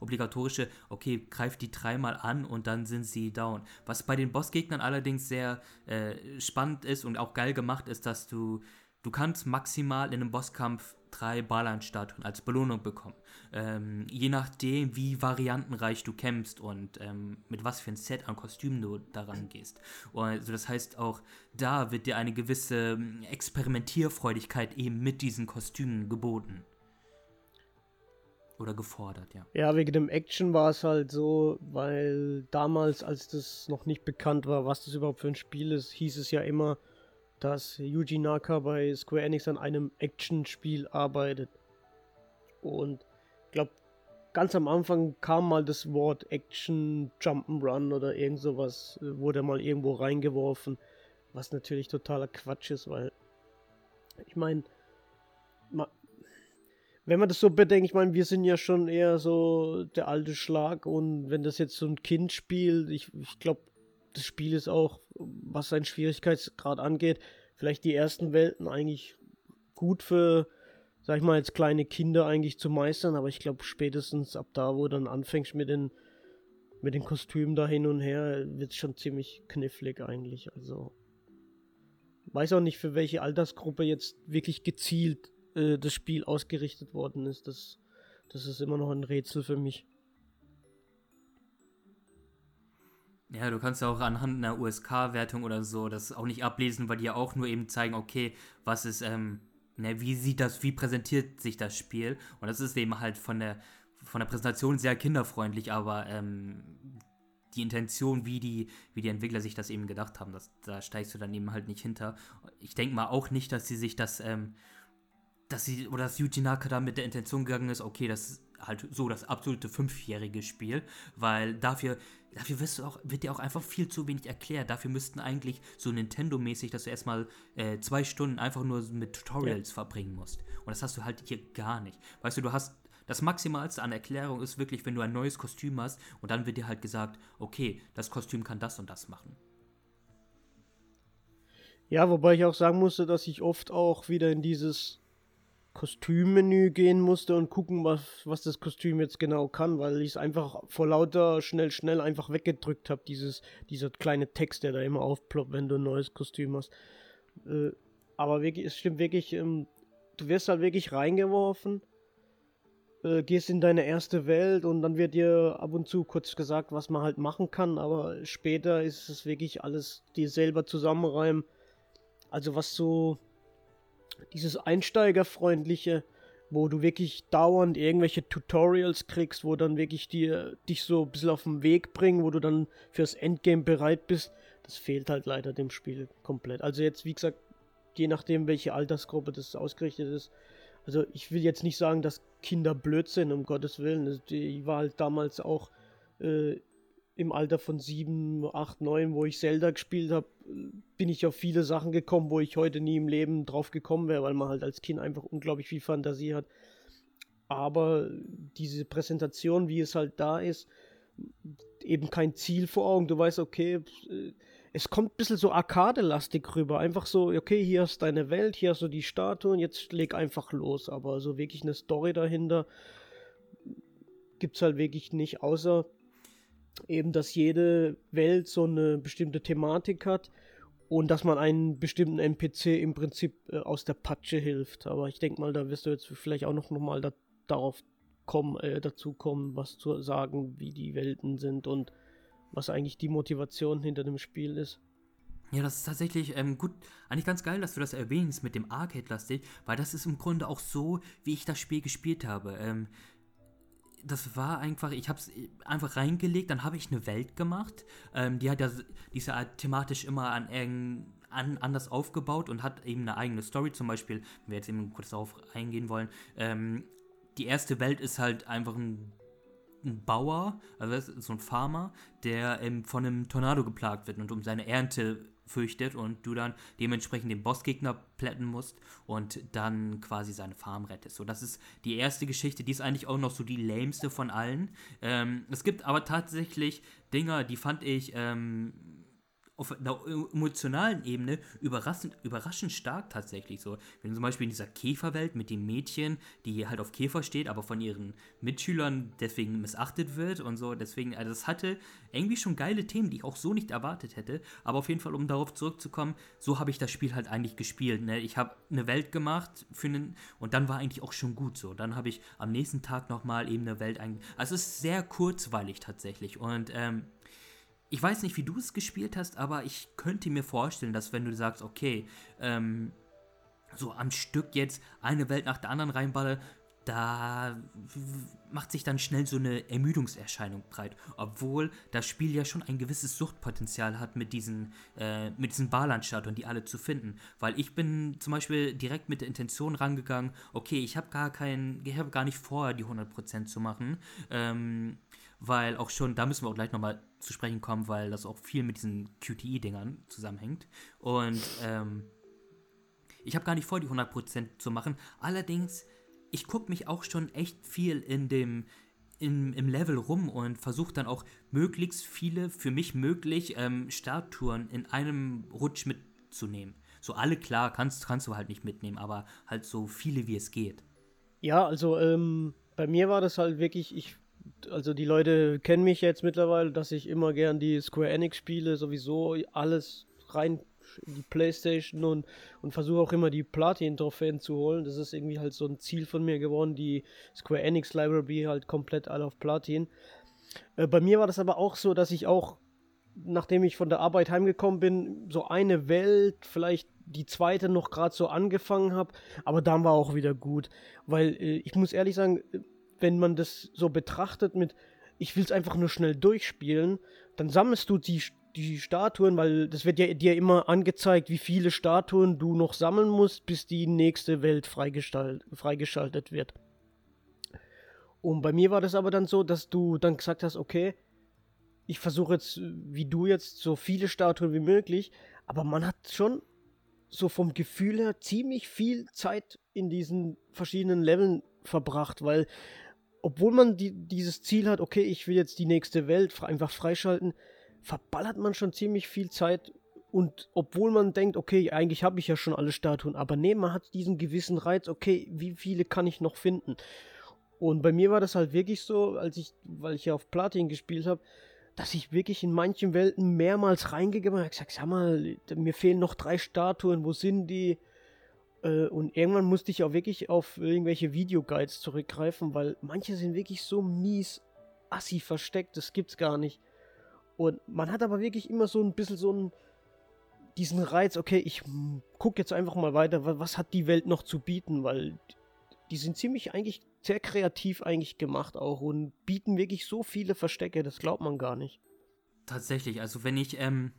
obligatorische, okay, greift die dreimal an und dann sind sie down. Was bei den Bossgegnern allerdings sehr äh, spannend ist und auch geil gemacht ist, dass du Du kannst maximal in einem Bosskampf drei Ballernstatuen als Belohnung bekommen. Ähm, je nachdem, wie variantenreich du kämpfst und ähm, mit was für ein Set an Kostümen du daran gehst. Also das heißt, auch da wird dir eine gewisse ähm, Experimentierfreudigkeit eben mit diesen Kostümen geboten. Oder gefordert, ja. Ja, wegen dem Action war es halt so, weil damals, als das noch nicht bekannt war, was das überhaupt für ein Spiel ist, hieß es ja immer, dass Yuji Naka bei Square Enix an einem Action-Spiel arbeitet. Und ich glaube, ganz am Anfang kam mal das Wort Action, Jump'n'Run oder irgend sowas, äh, wurde mal irgendwo reingeworfen, was natürlich totaler Quatsch ist, weil ich meine, wenn man das so bedenkt, ich meine, wir sind ja schon eher so der alte Schlag und wenn das jetzt so ein Kind spielt, ich, ich glaube, das Spiel ist auch, was seinen Schwierigkeitsgrad angeht, vielleicht die ersten Welten eigentlich gut für, sag ich mal, als kleine Kinder eigentlich zu meistern, aber ich glaube spätestens ab da, wo dann anfängst mit den mit den Kostümen da hin und her, wird es schon ziemlich knifflig eigentlich. Also weiß auch nicht, für welche Altersgruppe jetzt wirklich gezielt äh, das Spiel ausgerichtet worden ist. Das, das ist immer noch ein Rätsel für mich. Ja, du kannst ja auch anhand einer USK-Wertung oder so das auch nicht ablesen, weil die ja auch nur eben zeigen, okay, was ist, ähm, ne, wie sieht das, wie präsentiert sich das Spiel? Und das ist eben halt von der, von der Präsentation sehr kinderfreundlich, aber ähm, die Intention, wie die, wie die Entwickler sich das eben gedacht haben, das, da steigst du dann eben halt nicht hinter. Ich denke mal auch nicht, dass sie sich das, ähm, dass sie, oder dass Yuji Naka da mit der Intention gegangen ist, okay, das halt so das absolute fünfjährige Spiel, weil dafür, dafür wirst du auch, wird dir auch einfach viel zu wenig erklärt. Dafür müssten eigentlich so Nintendo-mäßig, dass du erstmal äh, zwei Stunden einfach nur mit Tutorials ja. verbringen musst. Und das hast du halt hier gar nicht. Weißt du, du hast das Maximalste an Erklärung ist wirklich, wenn du ein neues Kostüm hast und dann wird dir halt gesagt, okay, das Kostüm kann das und das machen. Ja, wobei ich auch sagen musste, dass ich oft auch wieder in dieses Kostümmenü gehen musste und gucken, was, was das Kostüm jetzt genau kann, weil ich es einfach vor lauter schnell, schnell einfach weggedrückt habe, dieses, dieser kleine Text, der da immer aufploppt, wenn du ein neues Kostüm hast. Äh, aber wirklich, es stimmt wirklich, ähm, du wirst halt wirklich reingeworfen, äh, gehst in deine erste Welt und dann wird dir ab und zu kurz gesagt, was man halt machen kann, aber später ist es wirklich alles dir selber zusammenreimen. Also was so dieses Einsteigerfreundliche, wo du wirklich dauernd irgendwelche Tutorials kriegst, wo dann wirklich dir dich so ein bisschen auf den Weg bringen, wo du dann fürs Endgame bereit bist, das fehlt halt leider dem Spiel komplett. Also jetzt, wie gesagt, je nachdem, welche Altersgruppe das ausgerichtet ist. Also ich will jetzt nicht sagen, dass Kinder blöd sind, um Gottes Willen. Also die war halt damals auch äh, im Alter von 7, 8, 9, wo ich Zelda gespielt habe, bin ich auf viele Sachen gekommen, wo ich heute nie im Leben drauf gekommen wäre, weil man halt als Kind einfach unglaublich viel Fantasie hat. aber diese Präsentation, wie es halt da ist, eben kein Ziel vor Augen. Du weißt, okay, es kommt ein bisschen so arkadelastig rüber. Einfach so, okay, hier ist deine Welt, hier hast du die Statuen, jetzt leg einfach los. Aber so wirklich eine Story dahinter gibt es halt wirklich nicht, außer eben, dass jede Welt so eine bestimmte Thematik hat und dass man einen bestimmten NPC im Prinzip äh, aus der Patsche hilft. Aber ich denke mal, da wirst du jetzt vielleicht auch noch, noch mal da, darauf kommen, äh, dazu kommen, was zu sagen, wie die Welten sind und was eigentlich die Motivation hinter dem Spiel ist. Ja, das ist tatsächlich ähm, gut, eigentlich ganz geil, dass du das erwähnst mit dem Arcade-lastig, weil das ist im Grunde auch so, wie ich das Spiel gespielt habe. Ähm, das war einfach, ich habe es einfach reingelegt, dann habe ich eine Welt gemacht. Ähm, die hat ja, die ist ja thematisch immer an, an anders aufgebaut und hat eben eine eigene Story. Zum Beispiel, wenn wir jetzt eben kurz darauf eingehen wollen, ähm, die erste Welt ist halt einfach ein ein Bauer, also so ein Farmer, der ähm, von einem Tornado geplagt wird und um seine Ernte fürchtet und du dann dementsprechend den Bossgegner plätten musst und dann quasi seine Farm rettest. So, das ist die erste Geschichte, die ist eigentlich auch noch so die lämste von allen. Ähm, es gibt aber tatsächlich Dinger, die fand ich ähm, auf einer emotionalen Ebene überraschend, überraschend stark tatsächlich so. Wenn zum Beispiel in dieser Käferwelt mit dem Mädchen, die halt auf Käfer steht, aber von ihren Mitschülern deswegen missachtet wird und so, deswegen, also das hatte irgendwie schon geile Themen, die ich auch so nicht erwartet hätte. Aber auf jeden Fall, um darauf zurückzukommen, so habe ich das Spiel halt eigentlich gespielt. Ne? Ich habe eine Welt gemacht für einen, und dann war eigentlich auch schon gut so. Dann habe ich am nächsten Tag nochmal eben eine Welt eigentlich. Also es ist sehr kurzweilig tatsächlich. Und ähm, ich weiß nicht, wie du es gespielt hast, aber ich könnte mir vorstellen, dass wenn du sagst, okay, ähm, so am Stück jetzt eine Welt nach der anderen reinballe, da macht sich dann schnell so eine Ermüdungserscheinung breit, obwohl das Spiel ja schon ein gewisses Suchtpotenzial hat, mit diesen, äh, mit diesen Barlandstatuen, die alle zu finden. Weil ich bin zum Beispiel direkt mit der Intention rangegangen, okay, ich habe gar keinen, gar nicht vor, die 100% zu machen. Ähm, weil auch schon, da müssen wir auch gleich nochmal zu sprechen kommen, weil das auch viel mit diesen QTE-Dingern zusammenhängt. Und ähm, ich habe gar nicht vor, die 100% zu machen. Allerdings, ich gucke mich auch schon echt viel in dem, in, im Level rum und versuche dann auch möglichst viele, für mich möglich, ähm, Starttouren in einem Rutsch mitzunehmen. So alle klar, kannst, kannst du halt nicht mitnehmen, aber halt so viele wie es geht. Ja, also ähm, bei mir war das halt wirklich, ich also die Leute kennen mich jetzt mittlerweile, dass ich immer gern die Square Enix Spiele sowieso alles rein in die Playstation und, und versuche auch immer die Platin-Trophäen zu holen. Das ist irgendwie halt so ein Ziel von mir geworden, die Square Enix Library halt komplett alle auf Platin. Äh, bei mir war das aber auch so, dass ich auch, nachdem ich von der Arbeit heimgekommen bin, so eine Welt, vielleicht die zweite noch gerade so angefangen habe, aber dann war auch wieder gut. Weil äh, ich muss ehrlich sagen, wenn man das so betrachtet mit, ich will es einfach nur schnell durchspielen, dann sammelst du die, die Statuen, weil das wird ja dir immer angezeigt, wie viele Statuen du noch sammeln musst, bis die nächste Welt freigeschaltet wird. Und bei mir war das aber dann so, dass du dann gesagt hast, okay, ich versuche jetzt, wie du jetzt, so viele Statuen wie möglich, aber man hat schon so vom Gefühl her ziemlich viel Zeit in diesen verschiedenen Leveln verbracht, weil obwohl man die, dieses Ziel hat, okay, ich will jetzt die nächste Welt einfach freischalten, verballert man schon ziemlich viel Zeit. Und obwohl man denkt, okay, eigentlich habe ich ja schon alle Statuen, aber nee, man hat diesen gewissen Reiz, okay, wie viele kann ich noch finden? Und bei mir war das halt wirklich so, als ich, weil ich ja auf Platin gespielt habe, dass ich wirklich in manchen Welten mehrmals reingegangen habe und gesagt, sag mal, mir fehlen noch drei Statuen, wo sind die? Äh, und irgendwann musste ich auch wirklich auf irgendwelche Videoguides zurückgreifen, weil manche sind wirklich so mies assi versteckt, das gibt's gar nicht. Und man hat aber wirklich immer so ein bisschen so einen, diesen Reiz, okay, ich gucke jetzt einfach mal weiter, was hat die Welt noch zu bieten, weil die sind ziemlich eigentlich sehr kreativ eigentlich gemacht auch und bieten wirklich so viele Verstecke, das glaubt man gar nicht. Tatsächlich, also wenn ich ähm,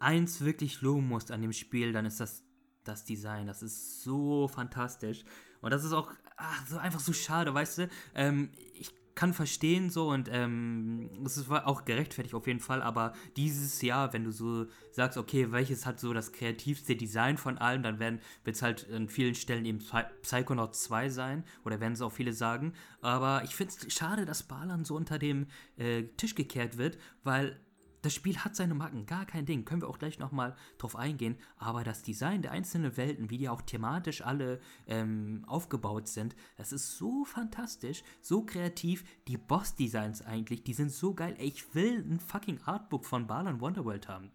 eins wirklich loben muss an dem Spiel, dann ist das das Design. Das ist so fantastisch. Und das ist auch ach, so einfach so schade, weißt du? Ähm, ich kann verstehen so und ähm, es ist auch gerechtfertigt auf jeden Fall, aber dieses Jahr, wenn du so sagst, okay, welches hat so das kreativste Design von allem, dann werden wird es halt an vielen Stellen eben Psychonauts 2 sein oder werden es auch viele sagen, aber ich finde es schade, dass Balan so unter dem äh, Tisch gekehrt wird, weil das Spiel hat seine Macken, gar kein Ding, können wir auch gleich nochmal drauf eingehen, aber das Design der einzelnen Welten, wie die auch thematisch alle ähm, aufgebaut sind, das ist so fantastisch, so kreativ, die Boss-Designs eigentlich, die sind so geil, Ey, ich will ein fucking Artbook von Balan Wonderworld haben.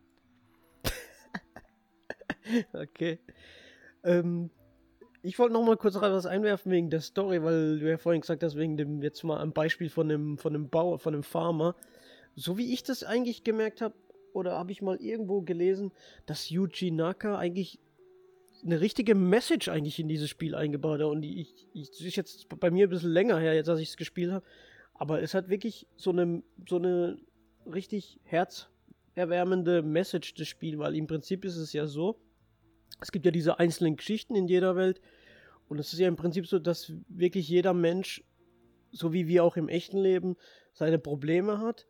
okay. Ähm, ich wollte noch mal kurz was einwerfen wegen der Story, weil du ja vorhin gesagt hast, wegen dem, jetzt mal ein Beispiel von einem, von einem Bauer, von einem Farmer, so wie ich das eigentlich gemerkt habe, oder habe ich mal irgendwo gelesen, dass Yuji Naka eigentlich eine richtige Message eigentlich in dieses Spiel eingebaut hat. Und ich, ich, das ist jetzt bei mir ein bisschen länger her, jetzt als ich es gespielt habe. Aber es hat wirklich so eine, so eine richtig herzerwärmende Message, das Spiel, weil im Prinzip ist es ja so, es gibt ja diese einzelnen Geschichten in jeder Welt. Und es ist ja im Prinzip so, dass wirklich jeder Mensch, so wie wir auch im echten Leben, seine Probleme hat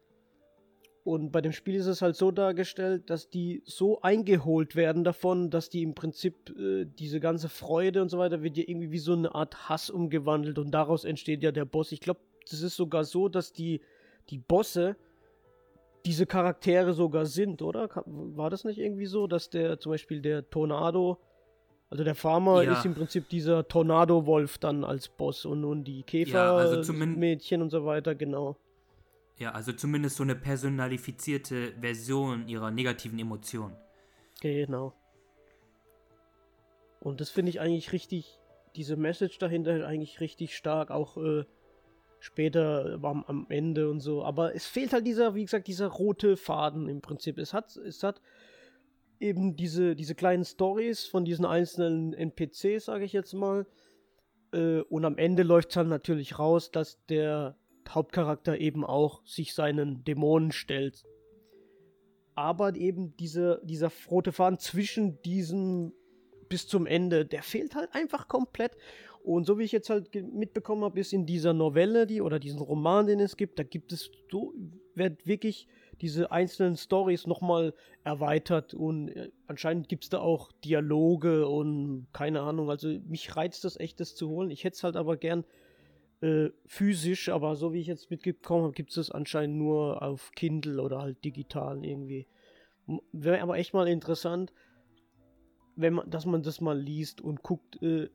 und bei dem Spiel ist es halt so dargestellt, dass die so eingeholt werden davon, dass die im Prinzip äh, diese ganze Freude und so weiter wird ja irgendwie wie so eine Art Hass umgewandelt und daraus entsteht ja der Boss. Ich glaube, das ist sogar so, dass die, die Bosse diese Charaktere sogar sind, oder? War das nicht irgendwie so, dass der zum Beispiel der Tornado, also der Farmer ja. ist im Prinzip dieser Tornado-Wolf dann als Boss und nun die Käfer-Mädchen ja, also und so weiter, genau. Ja, also zumindest so eine personalifizierte Version ihrer negativen Emotionen. Genau. Und das finde ich eigentlich richtig, diese Message dahinter eigentlich richtig stark, auch äh, später am, am, Ende und so. Aber es fehlt halt dieser, wie gesagt, dieser rote Faden im Prinzip. Es hat, es hat eben diese, diese kleinen Stories von diesen einzelnen NPCs, sage ich jetzt mal. Äh, und am Ende läuft es dann natürlich raus, dass der Hauptcharakter eben auch sich seinen Dämonen stellt. Aber eben diese, dieser rote Faden zwischen diesem bis zum Ende, der fehlt halt einfach komplett. Und so wie ich jetzt halt mitbekommen habe, ist in dieser Novelle, die oder diesen Roman, den es gibt, da gibt es so, wird wirklich diese einzelnen Stories nochmal erweitert und äh, anscheinend gibt es da auch Dialoge und keine Ahnung. Also mich reizt das echt, das zu holen. Ich hätte es halt aber gern äh, physisch, aber so wie ich jetzt mitgekommen habe, gibt es anscheinend nur auf Kindle oder halt digital irgendwie. Wäre aber echt mal interessant, wenn man, dass man das mal liest und guckt, äh,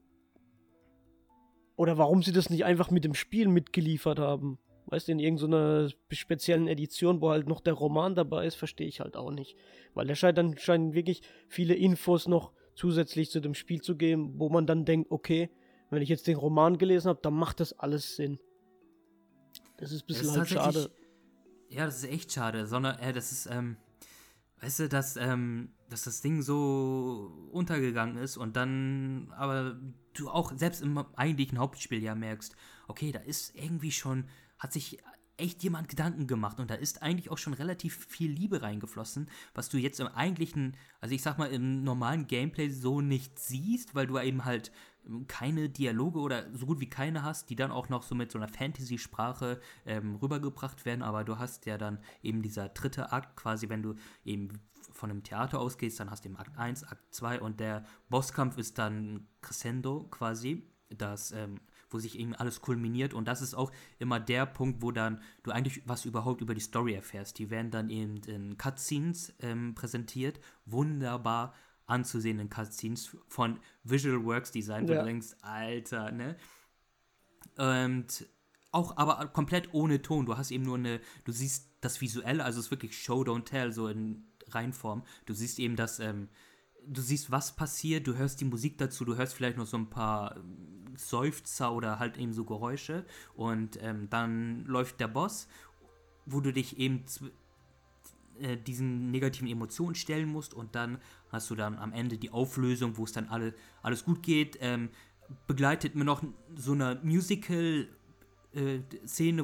oder warum sie das nicht einfach mit dem Spiel mitgeliefert haben. Weißt du, in irgendeiner speziellen Edition, wo halt noch der Roman dabei ist, verstehe ich halt auch nicht. Weil da scheint dann scheinen wirklich viele Infos noch zusätzlich zu dem Spiel zu geben, wo man dann denkt, okay, wenn ich jetzt den Roman gelesen habe, dann macht das alles Sinn. Das ist ein bisschen halt schade. Ja, das ist echt schade. Sondern, äh, das ist, ähm, weißt du, dass, ähm, dass das Ding so untergegangen ist und dann, aber du auch selbst im eigentlichen Hauptspiel ja merkst, okay, da ist irgendwie schon, hat sich echt jemand Gedanken gemacht und da ist eigentlich auch schon relativ viel Liebe reingeflossen, was du jetzt im eigentlichen, also ich sag mal im normalen Gameplay so nicht siehst, weil du eben halt keine Dialoge oder so gut wie keine hast, die dann auch noch so mit so einer Fantasy-Sprache ähm, rübergebracht werden, aber du hast ja dann eben dieser dritte Akt, quasi wenn du eben von einem Theater ausgehst, dann hast du eben Akt 1, Akt 2 und der Bosskampf ist dann Crescendo quasi, das, ähm, wo sich eben alles kulminiert. Und das ist auch immer der Punkt, wo dann du eigentlich was überhaupt über die Story erfährst. Die werden dann eben in Cutscenes ähm, präsentiert, wunderbar anzusehenden Cutscenes von Visual Works Design. Ja. Du denkst, Alter, ne? Und auch aber komplett ohne Ton. Du hast eben nur eine, du siehst das Visuelle, also es ist wirklich Show, Don't Tell, so in Reinform. Du siehst eben das, ähm, du siehst, was passiert, du hörst die Musik dazu, du hörst vielleicht noch so ein paar ähm, Seufzer oder halt eben so Geräusche und ähm, dann läuft der Boss, wo du dich eben äh, diesen negativen Emotionen stellen musst und dann hast du dann am Ende die Auflösung, wo es dann alle, alles gut geht. Ähm, begleitet mir noch so eine Musical- äh,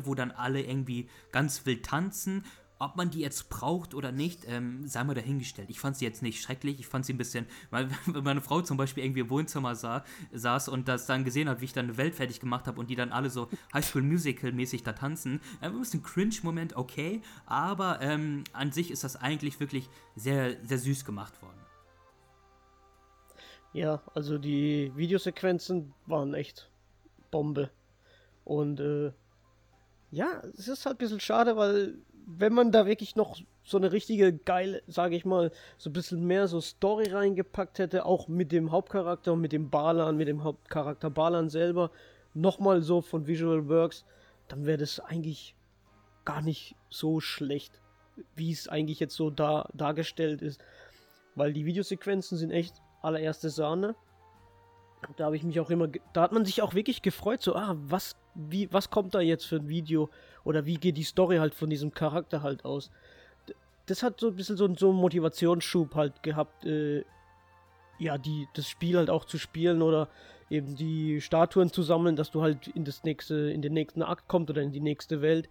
wo dann alle irgendwie ganz wild tanzen ob man die jetzt braucht oder nicht, ähm, sei mal dahingestellt. Ich fand sie jetzt nicht schrecklich, ich fand sie ein bisschen, weil meine Frau zum Beispiel irgendwie im Wohnzimmer sah, saß und das dann gesehen hat, wie ich dann eine Welt fertig gemacht habe und die dann alle so High School Musical mäßig da tanzen, äh, ein bisschen Cringe-Moment, okay, aber ähm, an sich ist das eigentlich wirklich sehr, sehr süß gemacht worden. Ja, also die Videosequenzen waren echt Bombe. Und äh, ja, es ist halt ein bisschen schade, weil wenn man da wirklich noch so eine richtige geile, sage ich mal, so ein bisschen mehr so Story reingepackt hätte, auch mit dem Hauptcharakter, mit dem Balan, mit dem Hauptcharakter Balan selber, nochmal so von Visual Works, dann wäre das eigentlich gar nicht so schlecht, wie es eigentlich jetzt so da dargestellt ist. Weil die Videosequenzen sind echt allererste Sahne. Da habe ich mich auch immer, da hat man sich auch wirklich gefreut, so, ah, was, wie, was kommt da jetzt für ein Video? Oder wie geht die Story halt von diesem Charakter halt aus? Das hat so ein bisschen so, so einen Motivationsschub halt gehabt, äh, ja, die, das Spiel halt auch zu spielen oder eben die Statuen zu sammeln, dass du halt in das nächste, in den nächsten Akt kommst oder in die nächste Welt.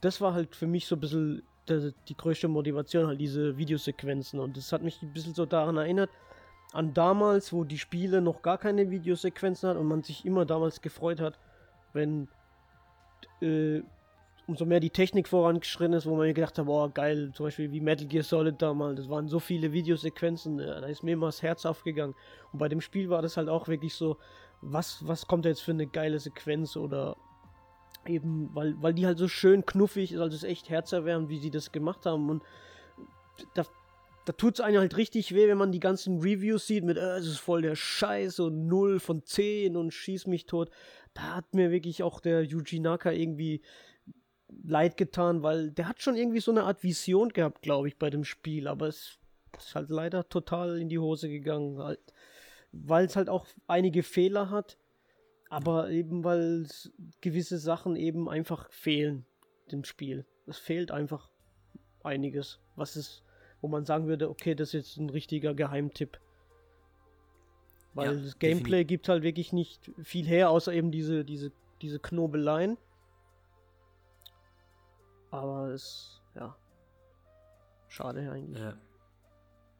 Das war halt für mich so ein bisschen der, die größte Motivation, halt diese Videosequenzen. Und das hat mich ein bisschen so daran erinnert, an damals, wo die Spiele noch gar keine Videosequenzen hat und man sich immer damals gefreut hat, wenn äh, umso mehr die Technik vorangeschritten ist, wo man gedacht hat, boah, geil, zum Beispiel wie Metal Gear Solid damals, das waren so viele Videosequenzen, ja, da ist mir immer das Herz aufgegangen. Und bei dem Spiel war das halt auch wirklich so, was, was kommt da jetzt für eine geile Sequenz oder eben, weil, weil die halt so schön knuffig ist, also es ist echt herzerwärmend, wie sie das gemacht haben und da, da tut es einem halt richtig weh, wenn man die ganzen Reviews sieht mit, äh, es ist voll der Scheiß und 0 von 10 und schieß mich tot. Da hat mir wirklich auch der Yuji Naka irgendwie leid getan, weil der hat schon irgendwie so eine Art Vision gehabt, glaube ich, bei dem Spiel, aber es ist halt leider total in die Hose gegangen, halt, weil es halt auch einige Fehler hat, aber eben weil gewisse Sachen eben einfach fehlen dem Spiel. Es fehlt einfach einiges, was es, wo man sagen würde, okay, das ist jetzt ein richtiger Geheimtipp. Weil ja, das Gameplay definitiv. gibt halt wirklich nicht viel her, außer eben diese, diese, diese Knobeleien. Aber es, ja, schade eigentlich. Äh,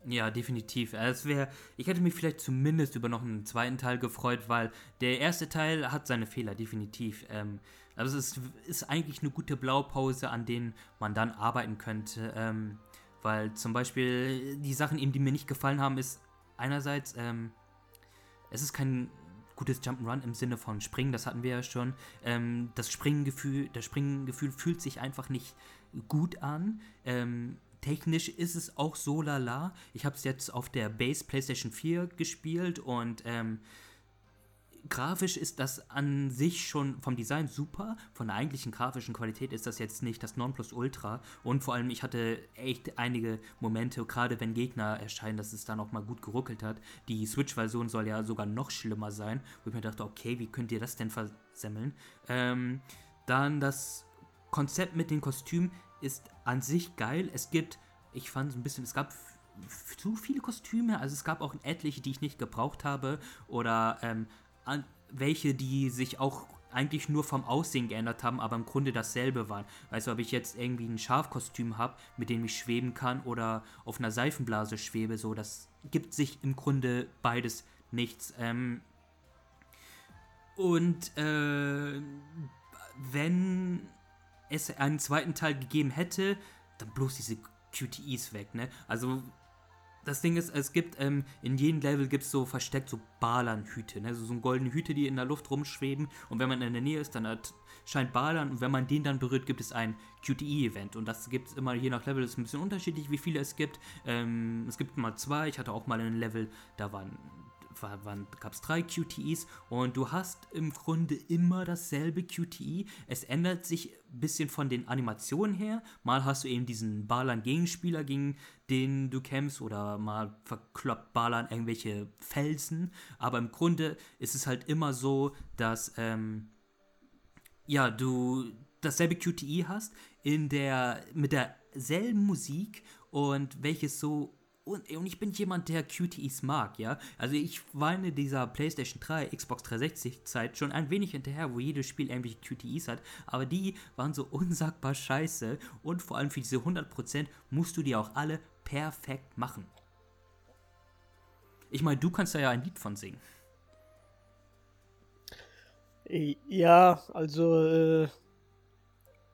ja, definitiv. Es wäre, ich hätte mich vielleicht zumindest über noch einen zweiten Teil gefreut, weil der erste Teil hat seine Fehler, definitiv. Ähm, also es ist, ist, eigentlich eine gute Blaupause, an denen man dann arbeiten könnte. Ähm, weil zum Beispiel die Sachen eben, die mir nicht gefallen haben, ist einerseits, ähm, es ist kein gutes Jump'n'Run im Sinne von Springen, das hatten wir ja schon. Ähm, das Springengefühl, das Springengefühl fühlt sich einfach nicht gut an. Ähm, technisch ist es auch so lala. Ich habe es jetzt auf der Base PlayStation 4 gespielt und ähm, grafisch ist das an sich schon vom Design super. Von der eigentlichen grafischen Qualität ist das jetzt nicht das Nonplusultra. Und vor allem, ich hatte echt einige Momente, gerade wenn Gegner erscheinen, dass es da nochmal gut geruckelt hat. Die Switch-Version soll ja sogar noch schlimmer sein, wo ich mir dachte, okay, wie könnt ihr das denn versemmeln? Ähm, dann das Konzept mit den Kostümen ist an sich geil. Es gibt, ich fand es ein bisschen, es gab zu viele Kostüme, also es gab auch etliche, die ich nicht gebraucht habe oder ähm, welche, die sich auch eigentlich nur vom Aussehen geändert haben, aber im Grunde dasselbe waren. Weißt du, ob ich jetzt irgendwie ein Schafkostüm habe, mit dem ich schweben kann oder auf einer Seifenblase schwebe, so, das gibt sich im Grunde beides nichts. Ähm, und äh, wenn es einen zweiten Teil gegeben hätte, dann bloß diese QTEs weg, ne? Also das Ding ist, es gibt ähm, in jedem Level gibt es so versteckt so Balan-Hüte, ne? so, so goldene Hüte, die in der Luft rumschweben. Und wenn man in der Nähe ist, dann hat, scheint Balan. Und wenn man den dann berührt, gibt es ein QTE-Event. Und das gibt es immer je nach Level, das ist ein bisschen unterschiedlich, wie viele es gibt. Ähm, es gibt mal zwei. Ich hatte auch mal ein Level, da waren gab es drei QTEs und du hast im Grunde immer dasselbe QTE. Es ändert sich ein bisschen von den Animationen her. Mal hast du eben diesen Balan-Gegenspieler, gegen den du kämpfst, oder mal verkloppt Balan irgendwelche Felsen. Aber im Grunde ist es halt immer so, dass ähm, ja, du dasselbe QTE hast in der mit derselben Musik und welches so und, und ich bin jemand, der QTEs mag, ja. Also ich war in dieser PlayStation 3, Xbox 360 Zeit schon ein wenig hinterher, wo jedes Spiel irgendwelche QTEs hat, aber die waren so unsagbar scheiße und vor allem für diese 100% musst du die auch alle perfekt machen. Ich meine, du kannst da ja ein Lied von singen. Ja, also äh,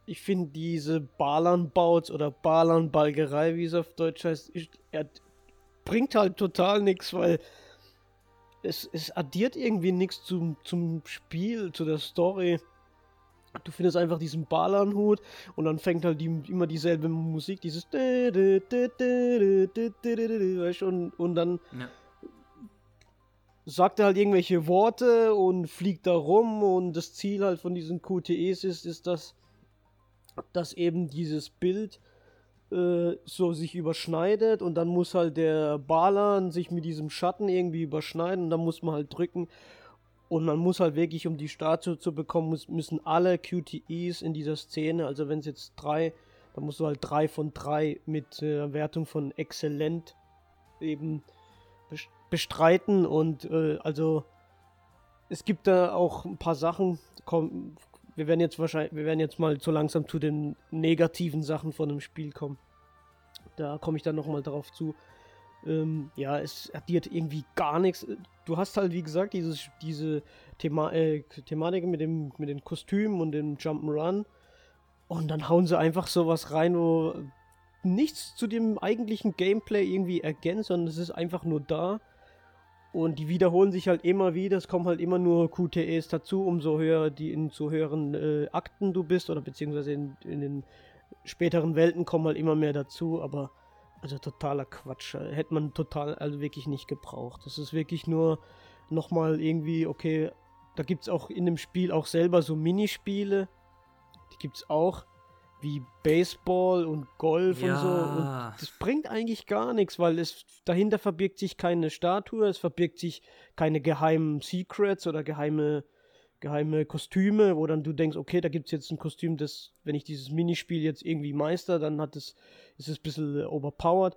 ich finde diese Balernbauts oder Balernbalgerei, wie es auf Deutsch heißt, er bringt halt total nichts, weil es, es addiert irgendwie nichts zum, zum Spiel, zu der Story. Du findest einfach diesen Balernhut und dann fängt halt die, immer dieselbe Musik, dieses und, und dann ja sagt er halt irgendwelche Worte und fliegt da rum und das Ziel halt von diesen QTEs ist, ist, dass, dass eben dieses Bild äh, so sich überschneidet und dann muss halt der Balan sich mit diesem Schatten irgendwie überschneiden und dann muss man halt drücken und man muss halt wirklich, um die Statue zu bekommen, muss, müssen alle QTEs in dieser Szene, also wenn es jetzt drei, dann musst du halt drei von drei mit äh, Wertung von exzellent eben bestreiten und äh, also es gibt da auch ein paar Sachen. Komm, wir werden jetzt wahrscheinlich, wir werden jetzt mal so langsam zu den negativen Sachen von dem Spiel kommen. Da komme ich dann nochmal drauf zu. Ähm, ja, es addiert irgendwie gar nichts. Du hast halt, wie gesagt, dieses, diese Thema äh, Thematik mit, dem, mit den Kostümen und dem Jump'n'Run. Und dann hauen sie einfach sowas rein, wo nichts zu dem eigentlichen Gameplay irgendwie ergänzt, sondern es ist einfach nur da. Und die wiederholen sich halt immer wieder. Es kommen halt immer nur QTEs dazu, umso höher die in zu höheren äh, Akten du bist oder beziehungsweise in, in, den späteren Welten kommen halt immer mehr dazu. Aber also totaler Quatsch. Hätte man total, also wirklich nicht gebraucht. Das ist wirklich nur nochmal irgendwie, okay, da gibt es auch in dem Spiel auch selber so Minispiele. Die gibt es auch wie Baseball und Golf ja. und so. Und das bringt eigentlich gar nichts, weil es dahinter verbirgt sich keine Statue, es verbirgt sich keine geheimen Secrets oder geheime, geheime Kostüme, wo dann du denkst, okay, da gibt es jetzt ein Kostüm, das, wenn ich dieses Minispiel jetzt irgendwie meister, dann hat es, ist es ein bisschen overpowered.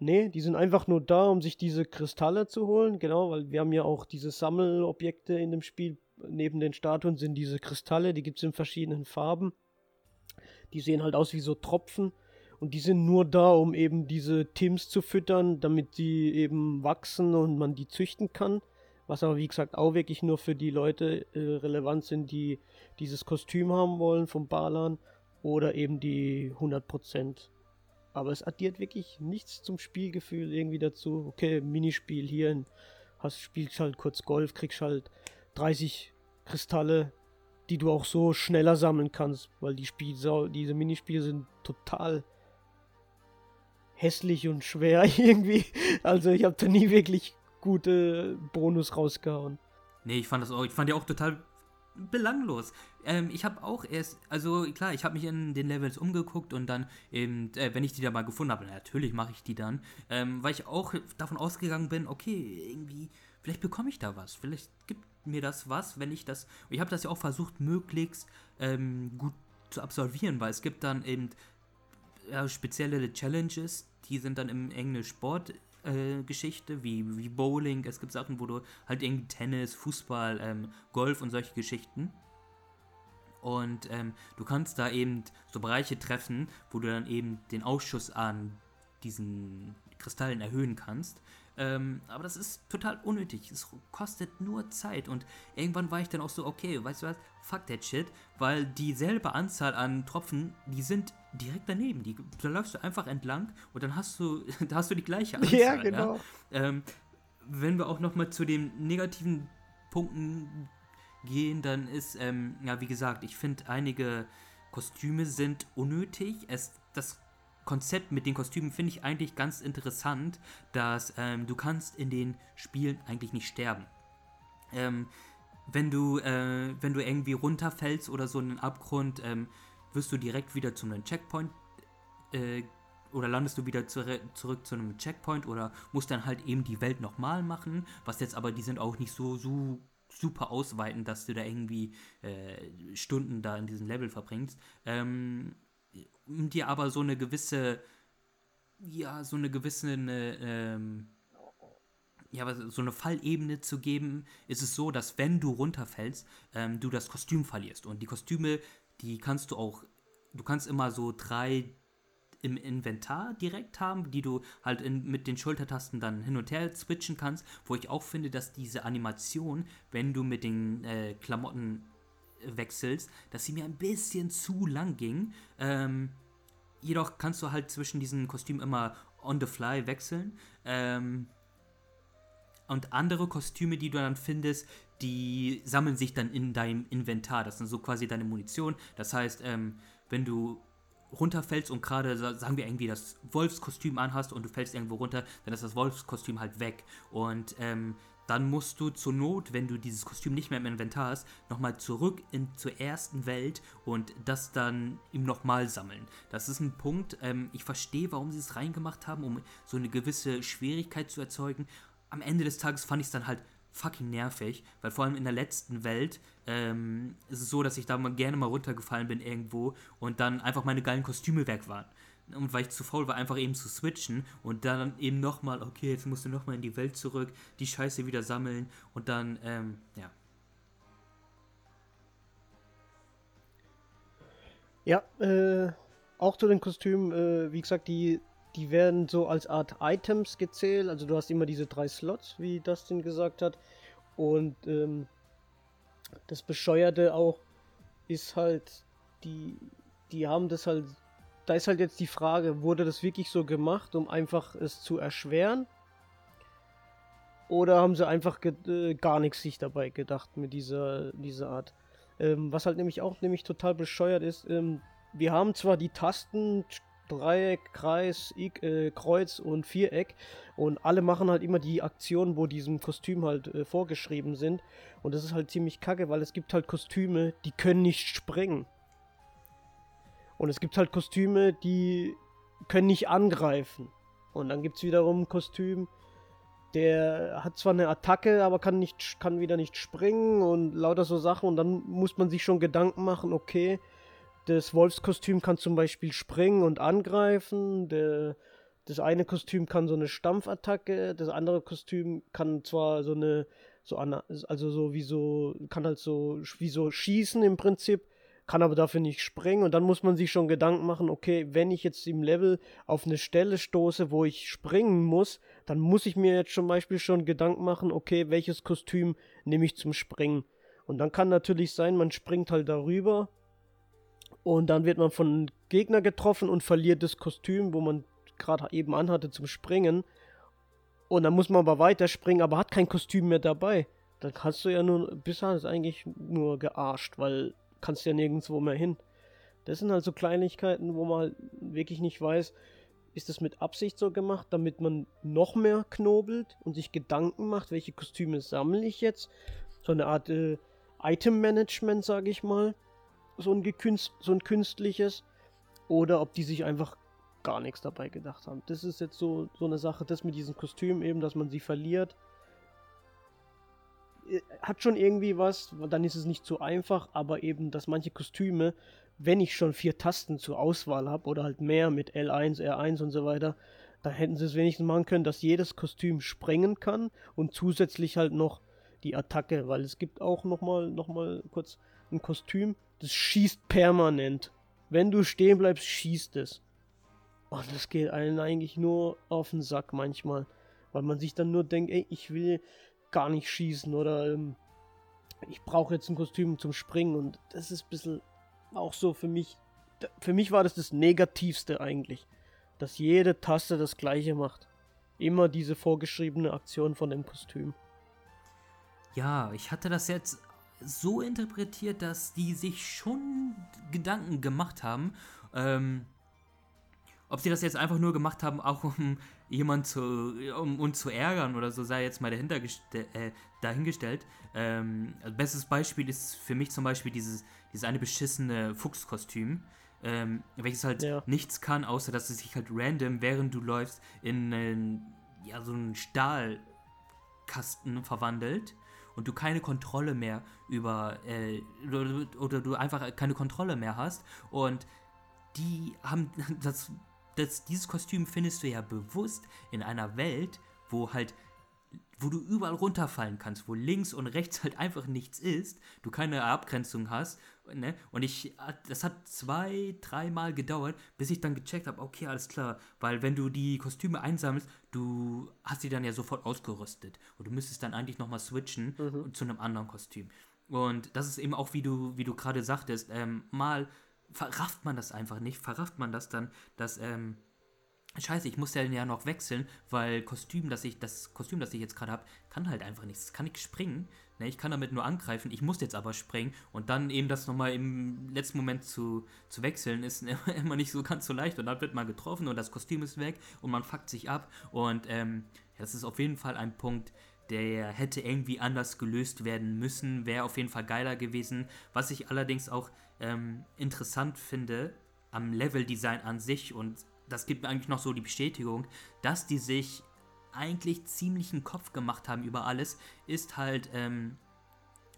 Nee, die sind einfach nur da, um sich diese Kristalle zu holen, genau, weil wir haben ja auch diese Sammelobjekte in dem Spiel. Neben den Statuen sind diese Kristalle, die gibt es in verschiedenen Farben. Die sehen halt aus wie so Tropfen. Und die sind nur da, um eben diese Teams zu füttern, damit die eben wachsen und man die züchten kann. Was aber wie gesagt auch wirklich nur für die Leute äh, relevant sind, die dieses Kostüm haben wollen vom Balan oder eben die 100%. Aber es addiert wirklich nichts zum Spielgefühl irgendwie dazu. Okay, Minispiel hier, hast, spielst halt kurz Golf, kriegst halt 30 Kristalle, die du auch so schneller sammeln kannst, weil die Spiel diese Minispiele sind total hässlich und schwer irgendwie. Also ich habe da nie wirklich gute Bonus rausgehauen. Nee, ich fand das auch, ich fand die auch total belanglos. Ähm, ich habe auch erst, also klar, ich habe mich in den Levels umgeguckt und dann eben, äh, wenn ich die da mal gefunden habe, natürlich mache ich die dann, ähm, weil ich auch davon ausgegangen bin, okay, irgendwie, vielleicht bekomme ich da was, vielleicht gibt mir das was, wenn ich das. Ich habe das ja auch versucht, möglichst ähm, gut zu absolvieren, weil es gibt dann eben ja, spezielle Challenges, die sind dann im englisch Sport. Geschichte wie, wie Bowling, es gibt Sachen, wo du halt irgendwie Tennis, Fußball, ähm, Golf und solche Geschichten. Und ähm, du kannst da eben so Bereiche treffen, wo du dann eben den Ausschuss an diesen Kristallen erhöhen kannst. Ähm, aber das ist total unnötig. Es kostet nur Zeit. Und irgendwann war ich dann auch so, okay, weißt du was? Fuck that shit. Weil dieselbe Anzahl an Tropfen, die sind direkt daneben. Die, da läufst du einfach entlang und dann hast du, da hast du die gleiche Anzahl. Ja, genau. Ja? Ähm, wenn wir auch nochmal zu den negativen Punkten gehen, dann ist, ähm, ja, wie gesagt, ich finde einige Kostüme sind unnötig. Es, das Konzept mit den Kostümen finde ich eigentlich ganz interessant, dass ähm, du kannst in den Spielen eigentlich nicht sterben. Ähm, wenn du, äh, wenn du irgendwie runterfällst oder so in den Abgrund, ähm, wirst du direkt wieder zu einem Checkpoint äh, oder landest du wieder zu, zurück zu einem Checkpoint oder musst dann halt eben die Welt nochmal machen, was jetzt aber, die sind auch nicht so, so super ausweiten, dass du da irgendwie äh, Stunden da in diesem Level verbringst. Ähm, um dir aber so eine gewisse ja, so eine gewisse, eine, ähm, ja, so eine Fallebene zu geben, ist es so, dass wenn du runterfällst, ähm, du das Kostüm verlierst. Und die Kostüme, die kannst du auch, du kannst immer so drei im Inventar direkt haben, die du halt in, mit den Schultertasten dann hin und her switchen kannst, wo ich auch finde, dass diese Animation, wenn du mit den äh, Klamotten wechselst, dass sie mir ein bisschen zu lang ging. Ähm, jedoch kannst du halt zwischen diesen Kostümen immer on the fly wechseln. Ähm, und andere Kostüme, die du dann findest, die sammeln sich dann in deinem Inventar. Das sind so quasi deine Munition. Das heißt, ähm, wenn du runterfällst und gerade, sagen wir irgendwie, das Wolfskostüm anhast und du fällst irgendwo runter, dann ist das Wolfskostüm halt weg. Und ähm, dann musst du zur Not, wenn du dieses Kostüm nicht mehr im Inventar hast, nochmal zurück in, zur ersten Welt und das dann ihm nochmal sammeln. Das ist ein Punkt, ähm, ich verstehe, warum sie es reingemacht haben, um so eine gewisse Schwierigkeit zu erzeugen. Am Ende des Tages fand ich es dann halt fucking nervig, weil vor allem in der letzten Welt ähm, ist es so, dass ich da mal gerne mal runtergefallen bin irgendwo und dann einfach meine geilen Kostüme weg waren. Und weil ich zu faul war, einfach eben zu switchen und dann eben nochmal, okay, jetzt musst du nochmal in die Welt zurück, die Scheiße wieder sammeln und dann, ähm, ja. Ja, äh, auch zu den Kostümen, äh, wie gesagt, die die werden so als Art Items gezählt. Also du hast immer diese drei Slots, wie Dustin gesagt hat. Und ähm, das Bescheuerte auch ist halt, die, die haben das halt, da ist halt jetzt die Frage, wurde das wirklich so gemacht, um einfach es zu erschweren? Oder haben sie einfach äh, gar nichts sich dabei gedacht mit dieser, dieser Art? Ähm, was halt nämlich auch nämlich total bescheuert ist, ähm, wir haben zwar die Tasten Dreieck, Kreis, I äh, Kreuz und Viereck. Und alle machen halt immer die Aktionen, wo diesem Kostüm halt äh, vorgeschrieben sind. Und das ist halt ziemlich kacke, weil es gibt halt Kostüme, die können nicht springen. Und es gibt halt Kostüme, die können nicht angreifen. Und dann gibt es wiederum Kostüm, der hat zwar eine Attacke, aber kann, nicht, kann wieder nicht springen und lauter so Sachen. Und dann muss man sich schon Gedanken machen, okay, das Wolfskostüm kann zum Beispiel springen und angreifen. Der, das eine Kostüm kann so eine Stampfattacke. Das andere Kostüm kann zwar so eine, so eine, also so wie so, kann halt so, wie so schießen im Prinzip, kann aber dafür nicht springen. Und dann muss man sich schon Gedanken machen, okay, wenn ich jetzt im Level auf eine Stelle stoße, wo ich springen muss, dann muss ich mir jetzt zum Beispiel schon Gedanken machen, okay, welches Kostüm nehme ich zum Springen. Und dann kann natürlich sein, man springt halt darüber und dann wird man von Gegner getroffen und verliert das Kostüm, wo man gerade eben anhatte zum Springen. Und dann muss man aber weiterspringen, aber hat kein Kostüm mehr dabei. Dann kannst du ja nur, bisher ist eigentlich nur gearscht, weil kannst ja nirgendwo mehr hin. Das sind halt so Kleinigkeiten, wo man halt wirklich nicht weiß, ist das mit Absicht so gemacht, damit man noch mehr knobelt und sich Gedanken macht, welche Kostüme sammle ich jetzt? So eine Art äh, Item-Management, sage ich mal so ein, so ein künstliches oder ob die sich einfach gar nichts dabei gedacht haben. Das ist jetzt so, so eine Sache, das mit diesem Kostüm eben, dass man sie verliert. Äh, hat schon irgendwie was, dann ist es nicht so einfach, aber eben, dass manche Kostüme, wenn ich schon vier Tasten zur Auswahl habe oder halt mehr mit L1, R1 und so weiter, dann hätten sie es wenigstens machen können, dass jedes Kostüm springen kann und zusätzlich halt noch die Attacke, weil es gibt auch nochmal noch mal kurz ein Kostüm, das schießt permanent. Wenn du stehen bleibst, schießt es. Und das geht einen eigentlich nur auf den Sack manchmal. Weil man sich dann nur denkt, ey, ich will gar nicht schießen oder ähm, ich brauche jetzt ein Kostüm zum Springen. Und das ist ein bisschen auch so für mich. Für mich war das das Negativste eigentlich. Dass jede Taste das gleiche macht. Immer diese vorgeschriebene Aktion von dem Kostüm. Ja, ich hatte das jetzt so interpretiert, dass die sich schon Gedanken gemacht haben. Ähm, ob sie das jetzt einfach nur gemacht haben, auch um jemanden zu, um uns zu ärgern oder so, sei jetzt mal äh, dahingestellt. Ähm, also bestes Beispiel ist für mich zum Beispiel dieses, dieses eine beschissene Fuchskostüm, ähm, welches halt ja. nichts kann, außer dass es sich halt random, während du läufst, in einen, ja, so einen Stahlkasten verwandelt und du keine Kontrolle mehr über äh, oder, oder, du einfach keine Kontrolle mehr hast und die haben das das, dieses Kostüm findest du ja bewusst in einer Welt, wo halt wo du überall runterfallen kannst, wo links und rechts halt einfach nichts ist, du keine Abgrenzung hast, ne? Und ich, das hat zwei, dreimal gedauert, bis ich dann gecheckt habe, okay, alles klar, weil wenn du die Kostüme einsammelst, du hast sie dann ja sofort ausgerüstet und du müsstest dann eigentlich nochmal switchen mhm. zu einem anderen Kostüm. Und das ist eben auch, wie du, wie du gerade sagtest, ähm, mal verrafft man das einfach nicht, verrafft man das dann, dass, ähm, Scheiße, ich muss ja, ja noch wechseln, weil Kostüm, das ich, das Kostüm, das ich jetzt gerade habe, kann halt einfach nichts. Es kann nicht springen. Ne? Ich kann damit nur angreifen. Ich muss jetzt aber springen. Und dann eben das nochmal im letzten Moment zu, zu wechseln, ist immer nicht so ganz so leicht. Und dann wird man getroffen und das Kostüm ist weg und man fuckt sich ab. Und ähm, das ist auf jeden Fall ein Punkt, der hätte irgendwie anders gelöst werden müssen. Wäre auf jeden Fall geiler gewesen. Was ich allerdings auch ähm, interessant finde am Leveldesign an sich und das gibt mir eigentlich noch so die Bestätigung, dass die sich eigentlich ziemlich einen Kopf gemacht haben über alles, ist halt, ähm,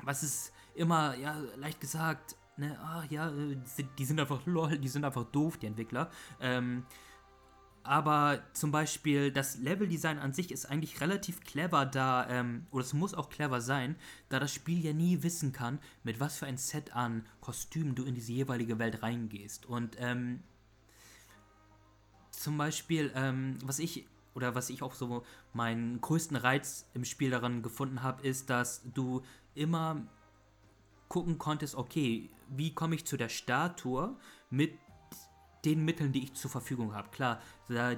was ist immer, ja, leicht gesagt, ne, ah, ja, äh, die sind einfach lol, die sind einfach doof, die Entwickler. Ähm, aber zum Beispiel das Leveldesign an sich ist eigentlich relativ clever, da, ähm, oder es muss auch clever sein, da das Spiel ja nie wissen kann, mit was für ein Set an Kostümen du in diese jeweilige Welt reingehst. Und ähm, zum Beispiel, ähm, was ich oder was ich auch so meinen größten Reiz im Spiel daran gefunden habe, ist, dass du immer gucken konntest, okay, wie komme ich zu der Statue mit den Mitteln, die ich zur Verfügung habe. Klar,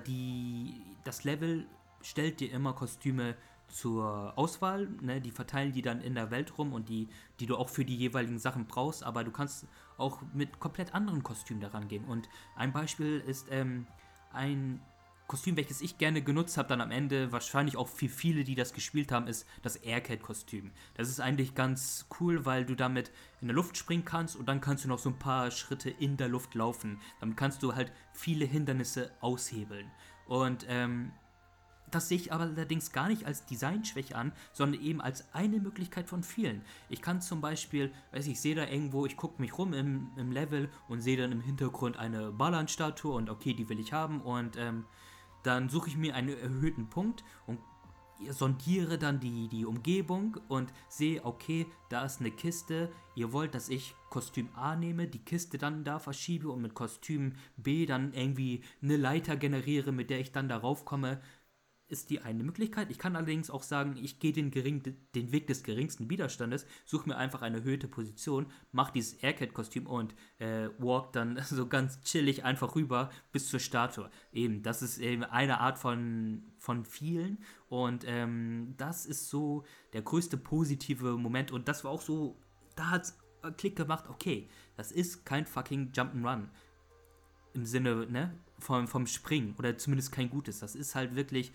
die, das Level stellt dir immer Kostüme zur Auswahl, ne? die verteilen die dann in der Welt rum und die, die du auch für die jeweiligen Sachen brauchst, aber du kannst auch mit komplett anderen Kostümen daran gehen. Und ein Beispiel ist ähm, ein Kostüm, welches ich gerne genutzt habe, dann am Ende, wahrscheinlich auch für viele, die das gespielt haben, ist das Aircat-Kostüm. Das ist eigentlich ganz cool, weil du damit in der Luft springen kannst und dann kannst du noch so ein paar Schritte in der Luft laufen. Damit kannst du halt viele Hindernisse aushebeln. Und ähm, das sehe ich aber allerdings gar nicht als Designschwäche an, sondern eben als eine Möglichkeit von vielen. Ich kann zum Beispiel, weiß ich, sehe da irgendwo, ich gucke mich rum im, im Level und sehe dann im Hintergrund eine Ballern-Statue und okay, die will ich haben und ähm, dann suche ich mir einen erhöhten Punkt und sondiere dann die, die Umgebung und sehe, okay, da ist eine Kiste. Ihr wollt, dass ich Kostüm A nehme, die Kiste dann da verschiebe und mit Kostüm B dann irgendwie eine Leiter generiere, mit der ich dann darauf komme ist die eine Möglichkeit. Ich kann allerdings auch sagen, ich gehe den, gering, den Weg des geringsten Widerstandes, suche mir einfach eine erhöhte Position, mache dieses Aircat-Kostüm und äh, walk dann so ganz chillig einfach rüber bis zur Statue. Eben, das ist eben eine Art von, von vielen und ähm, das ist so der größte positive Moment und das war auch so, da hat es Klick gemacht, okay, das ist kein fucking Jump'n'Run. Im Sinne, ne, vom, vom Springen oder zumindest kein gutes. Das ist halt wirklich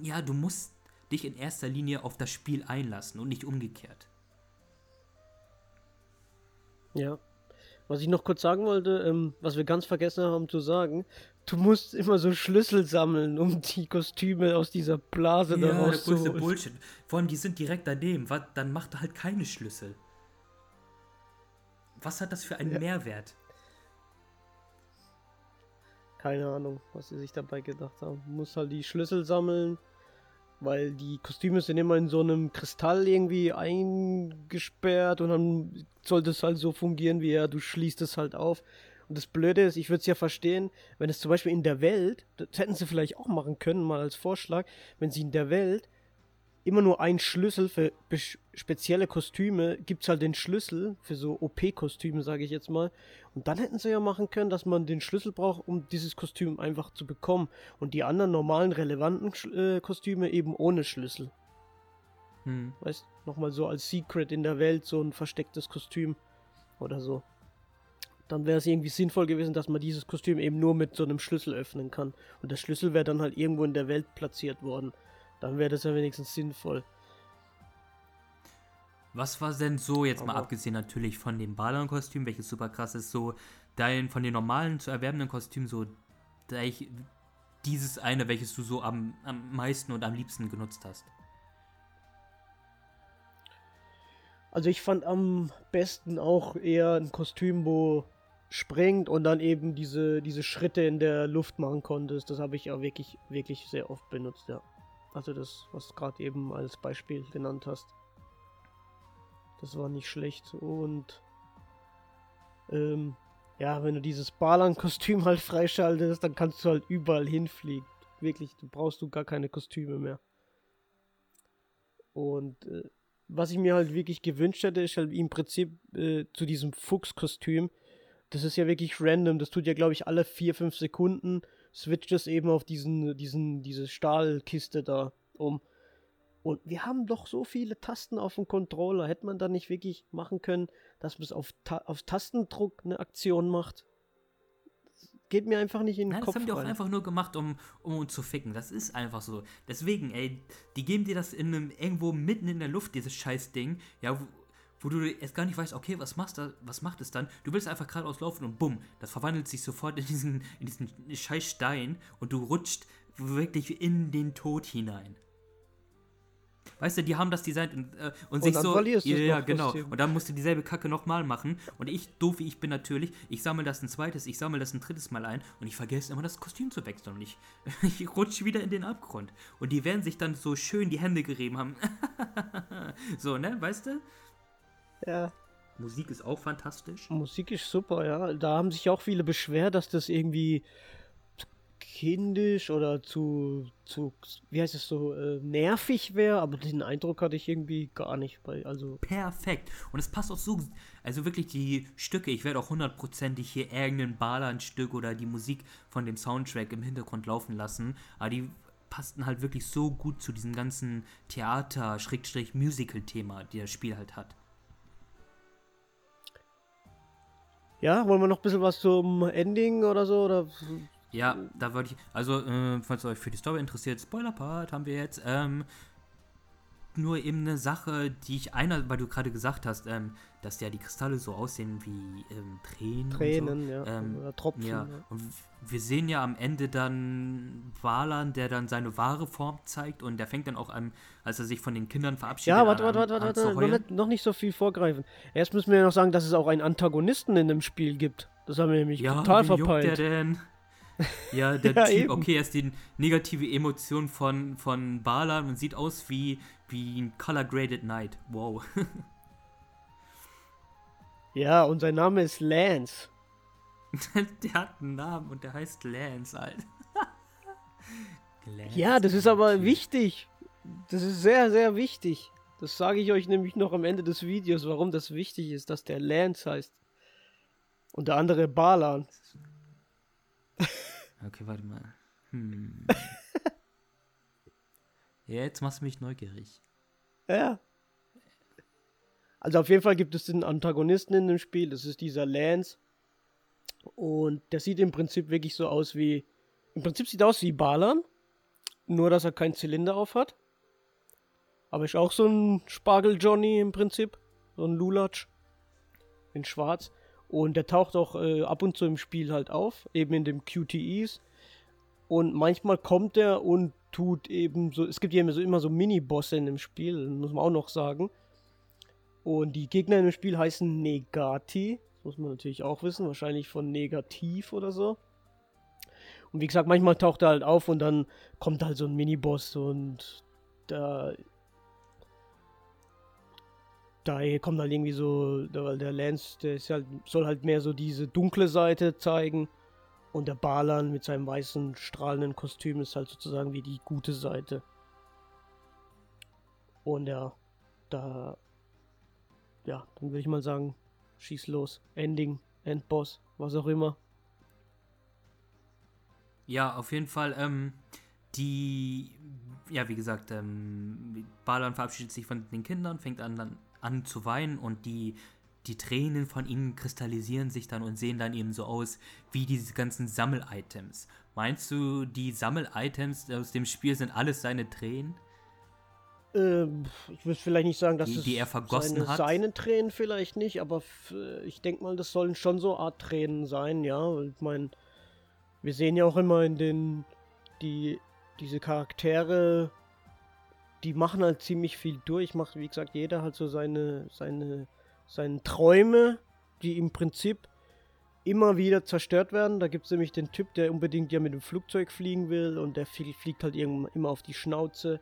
ja, du musst dich in erster Linie auf das Spiel einlassen und nicht umgekehrt. Ja. Was ich noch kurz sagen wollte, ähm, was wir ganz vergessen haben zu sagen, du musst immer so Schlüssel sammeln, um die Kostüme aus dieser Blase ja, da rauszuholen. Bullshit. Vor allem, die sind direkt daneben. Was, dann macht er halt keine Schlüssel. Was hat das für einen ja. Mehrwert? Keine Ahnung, was sie sich dabei gedacht haben. Muss halt die Schlüssel sammeln, weil die Kostüme sind immer in so einem Kristall irgendwie eingesperrt und dann sollte es halt so fungieren wie ja, du schließt es halt auf. Und das Blöde ist, ich würde es ja verstehen, wenn es zum Beispiel in der Welt, das hätten sie vielleicht auch machen können, mal als Vorschlag, wenn sie in der Welt immer nur einen Schlüssel für spezielle Kostüme, gibt es halt den Schlüssel für so OP-Kostüme, sage ich jetzt mal. Und dann hätten sie ja machen können, dass man den Schlüssel braucht, um dieses Kostüm einfach zu bekommen. Und die anderen normalen, relevanten äh, Kostüme eben ohne Schlüssel. Hm. Weißt, nochmal so als Secret in der Welt, so ein verstecktes Kostüm oder so. Dann wäre es irgendwie sinnvoll gewesen, dass man dieses Kostüm eben nur mit so einem Schlüssel öffnen kann. Und der Schlüssel wäre dann halt irgendwo in der Welt platziert worden. Dann wäre das ja wenigstens sinnvoll. Was war denn so, jetzt mal abgesehen natürlich von dem Ballon-Kostüm, welches super krass ist, so dein von den normalen zu erwerbenden Kostümen, so ich, dieses eine, welches du so am, am meisten und am liebsten genutzt hast? Also ich fand am besten auch eher ein Kostüm, wo springt und dann eben diese, diese Schritte in der Luft machen konntest. Das habe ich ja wirklich, wirklich sehr oft benutzt, ja. Also das, was du gerade eben als Beispiel genannt hast. Das war nicht schlecht. Und ähm, ja, wenn du dieses Balan-Kostüm halt freischaltest, dann kannst du halt überall hinfliegen. Wirklich, du brauchst du gar keine Kostüme mehr. Und äh, was ich mir halt wirklich gewünscht hätte, ist halt im Prinzip äh, zu diesem Fuchskostüm. Das ist ja wirklich random. Das tut ja, glaube ich, alle vier, fünf Sekunden switcht es eben auf diesen, diesen, diese Stahlkiste da um. Und wir haben doch so viele Tasten auf dem Controller. Hätte man da nicht wirklich machen können, dass man es auf, Ta auf Tastendruck eine Aktion macht? geht mir einfach nicht in den Nein, Kopf. Das haben die auch rein. einfach nur gemacht, um, um uns zu ficken. Das ist einfach so. Deswegen, ey, die geben dir das in einem, irgendwo mitten in der Luft, dieses Scheißding, ja, wo, du jetzt gar nicht weißt, okay, was machst du, was macht es dann? Du willst einfach geradeaus laufen und bumm, das verwandelt sich sofort in diesen, in diesen scheiß Stein und du rutscht wirklich in den Tod hinein. Weißt du, die haben das designt und, äh, und, Und sich dann so. verlierst du ja, ja, genau. Und dann musst du dieselbe Kacke nochmal machen. Und ich, doof wie ich bin natürlich, ich sammle das ein zweites, ich sammle das ein drittes Mal ein und ich vergesse immer das Kostüm zu wechseln. Und ich, ich rutsche wieder in den Abgrund. Und die werden sich dann so schön die Hände gerieben haben. so, ne, weißt du? Ja. Musik ist auch fantastisch. Musik ist super, ja. Da haben sich auch viele beschwert, dass das irgendwie zu kindisch oder zu, zu wie heißt es so, äh, nervig wäre, aber den Eindruck hatte ich irgendwie gar nicht bei, also Perfekt. Und es passt auch so, also wirklich die Stücke, ich werde auch hundertprozentig hier irgendein Balan-Stück oder die Musik von dem Soundtrack im Hintergrund laufen lassen, aber die passten halt wirklich so gut zu diesem ganzen Theater-Musical-Thema, die das Spiel halt hat. Ja, wollen wir noch ein bisschen was zum Ending oder so, oder? Ja, da wollte ich, also, äh, falls ihr euch für die Story interessiert, Spoiler-Part haben wir jetzt, ähm, nur eben eine Sache, die ich einer, weil du gerade gesagt hast, ähm, dass ja die Kristalle so aussehen wie ähm, Tränen. Tränen, so. ja, Ähm, oder Tropfen. Ja, Ja. und wir sehen ja am Ende dann Valan, der dann seine wahre Form zeigt und der fängt dann auch an, als er sich von den Kindern verabschiedet. Ja, warte, warte, warte, warte, warte. Noch nicht, so viel vorgreifen. Erst müssen wir noch sagen, dass es auch einen Antagonisten in dem Spiel gibt. Das haben wir nämlich Ja, total wie juckt verpeilt. der denn? Ja, der Ja, Typ, eben. okay, er ist die negative Emotion von, von Balan und sieht aus wie, wie ein Color Graded Knight. Wow. Ja, und sein Name ist Lance. der hat einen Namen und der heißt Lance, Alter. Lance, Ja, das ist aber wichtig. Das ist sehr, sehr wichtig. Das sage ich euch nämlich noch am Ende des Videos, warum das wichtig ist, dass der Lance heißt. Und der andere Balan. Okay, warte mal. Hm. Ja, jetzt machst du mich neugierig. Ja. Also auf jeden Fall gibt es den Antagonisten in dem Spiel. Das ist dieser Lance. Und der sieht im Prinzip wirklich so aus wie. Im Prinzip sieht er aus wie Balan. Nur, dass er keinen Zylinder auf hat. Aber ist auch so ein Spargel-Johnny im Prinzip. So ein Lulatsch. In schwarz. Und der taucht auch äh, ab und zu im Spiel halt auf. Eben in dem QTEs. Und manchmal kommt er und tut eben so. Es gibt ja immer so, immer so Mini-Bosse in dem Spiel, muss man auch noch sagen. Und die Gegner in dem Spiel heißen Negati. Das muss man natürlich auch wissen. Wahrscheinlich von Negativ oder so. Und wie gesagt, manchmal taucht er halt auf und dann kommt halt so ein Mini-Boss und da. Da kommt halt irgendwie so, der, der Lance, der ist halt, soll halt mehr so diese dunkle Seite zeigen. Und der Balan mit seinem weißen, strahlenden Kostüm ist halt sozusagen wie die gute Seite. Und ja, da. Ja, dann würde ich mal sagen, schieß los. Ending, Endboss, was auch immer. Ja, auf jeden Fall, ähm, die, ja, wie gesagt, ähm, Balan verabschiedet sich von den Kindern, fängt an, an zu weinen und die, die Tränen von ihnen kristallisieren sich dann und sehen dann eben so aus wie diese ganzen Sammel-Items. Meinst du, die Sammel-Items aus dem Spiel sind alles seine Tränen? Ähm, ich würde vielleicht nicht sagen, dass Die- es die er vergossen seine, hat? seine Tränen vielleicht nicht, aber ich denke mal, das sollen schon so Art Tränen sein, ja. Ich meine, wir sehen ja auch immer in den die diese Charaktere, die machen halt ziemlich viel durch. Macht wie gesagt jeder halt so seine seine seine Träume, die im Prinzip immer wieder zerstört werden. Da gibt es nämlich den Typ, der unbedingt ja mit dem Flugzeug fliegen will und der fliegt halt immer auf die Schnauze.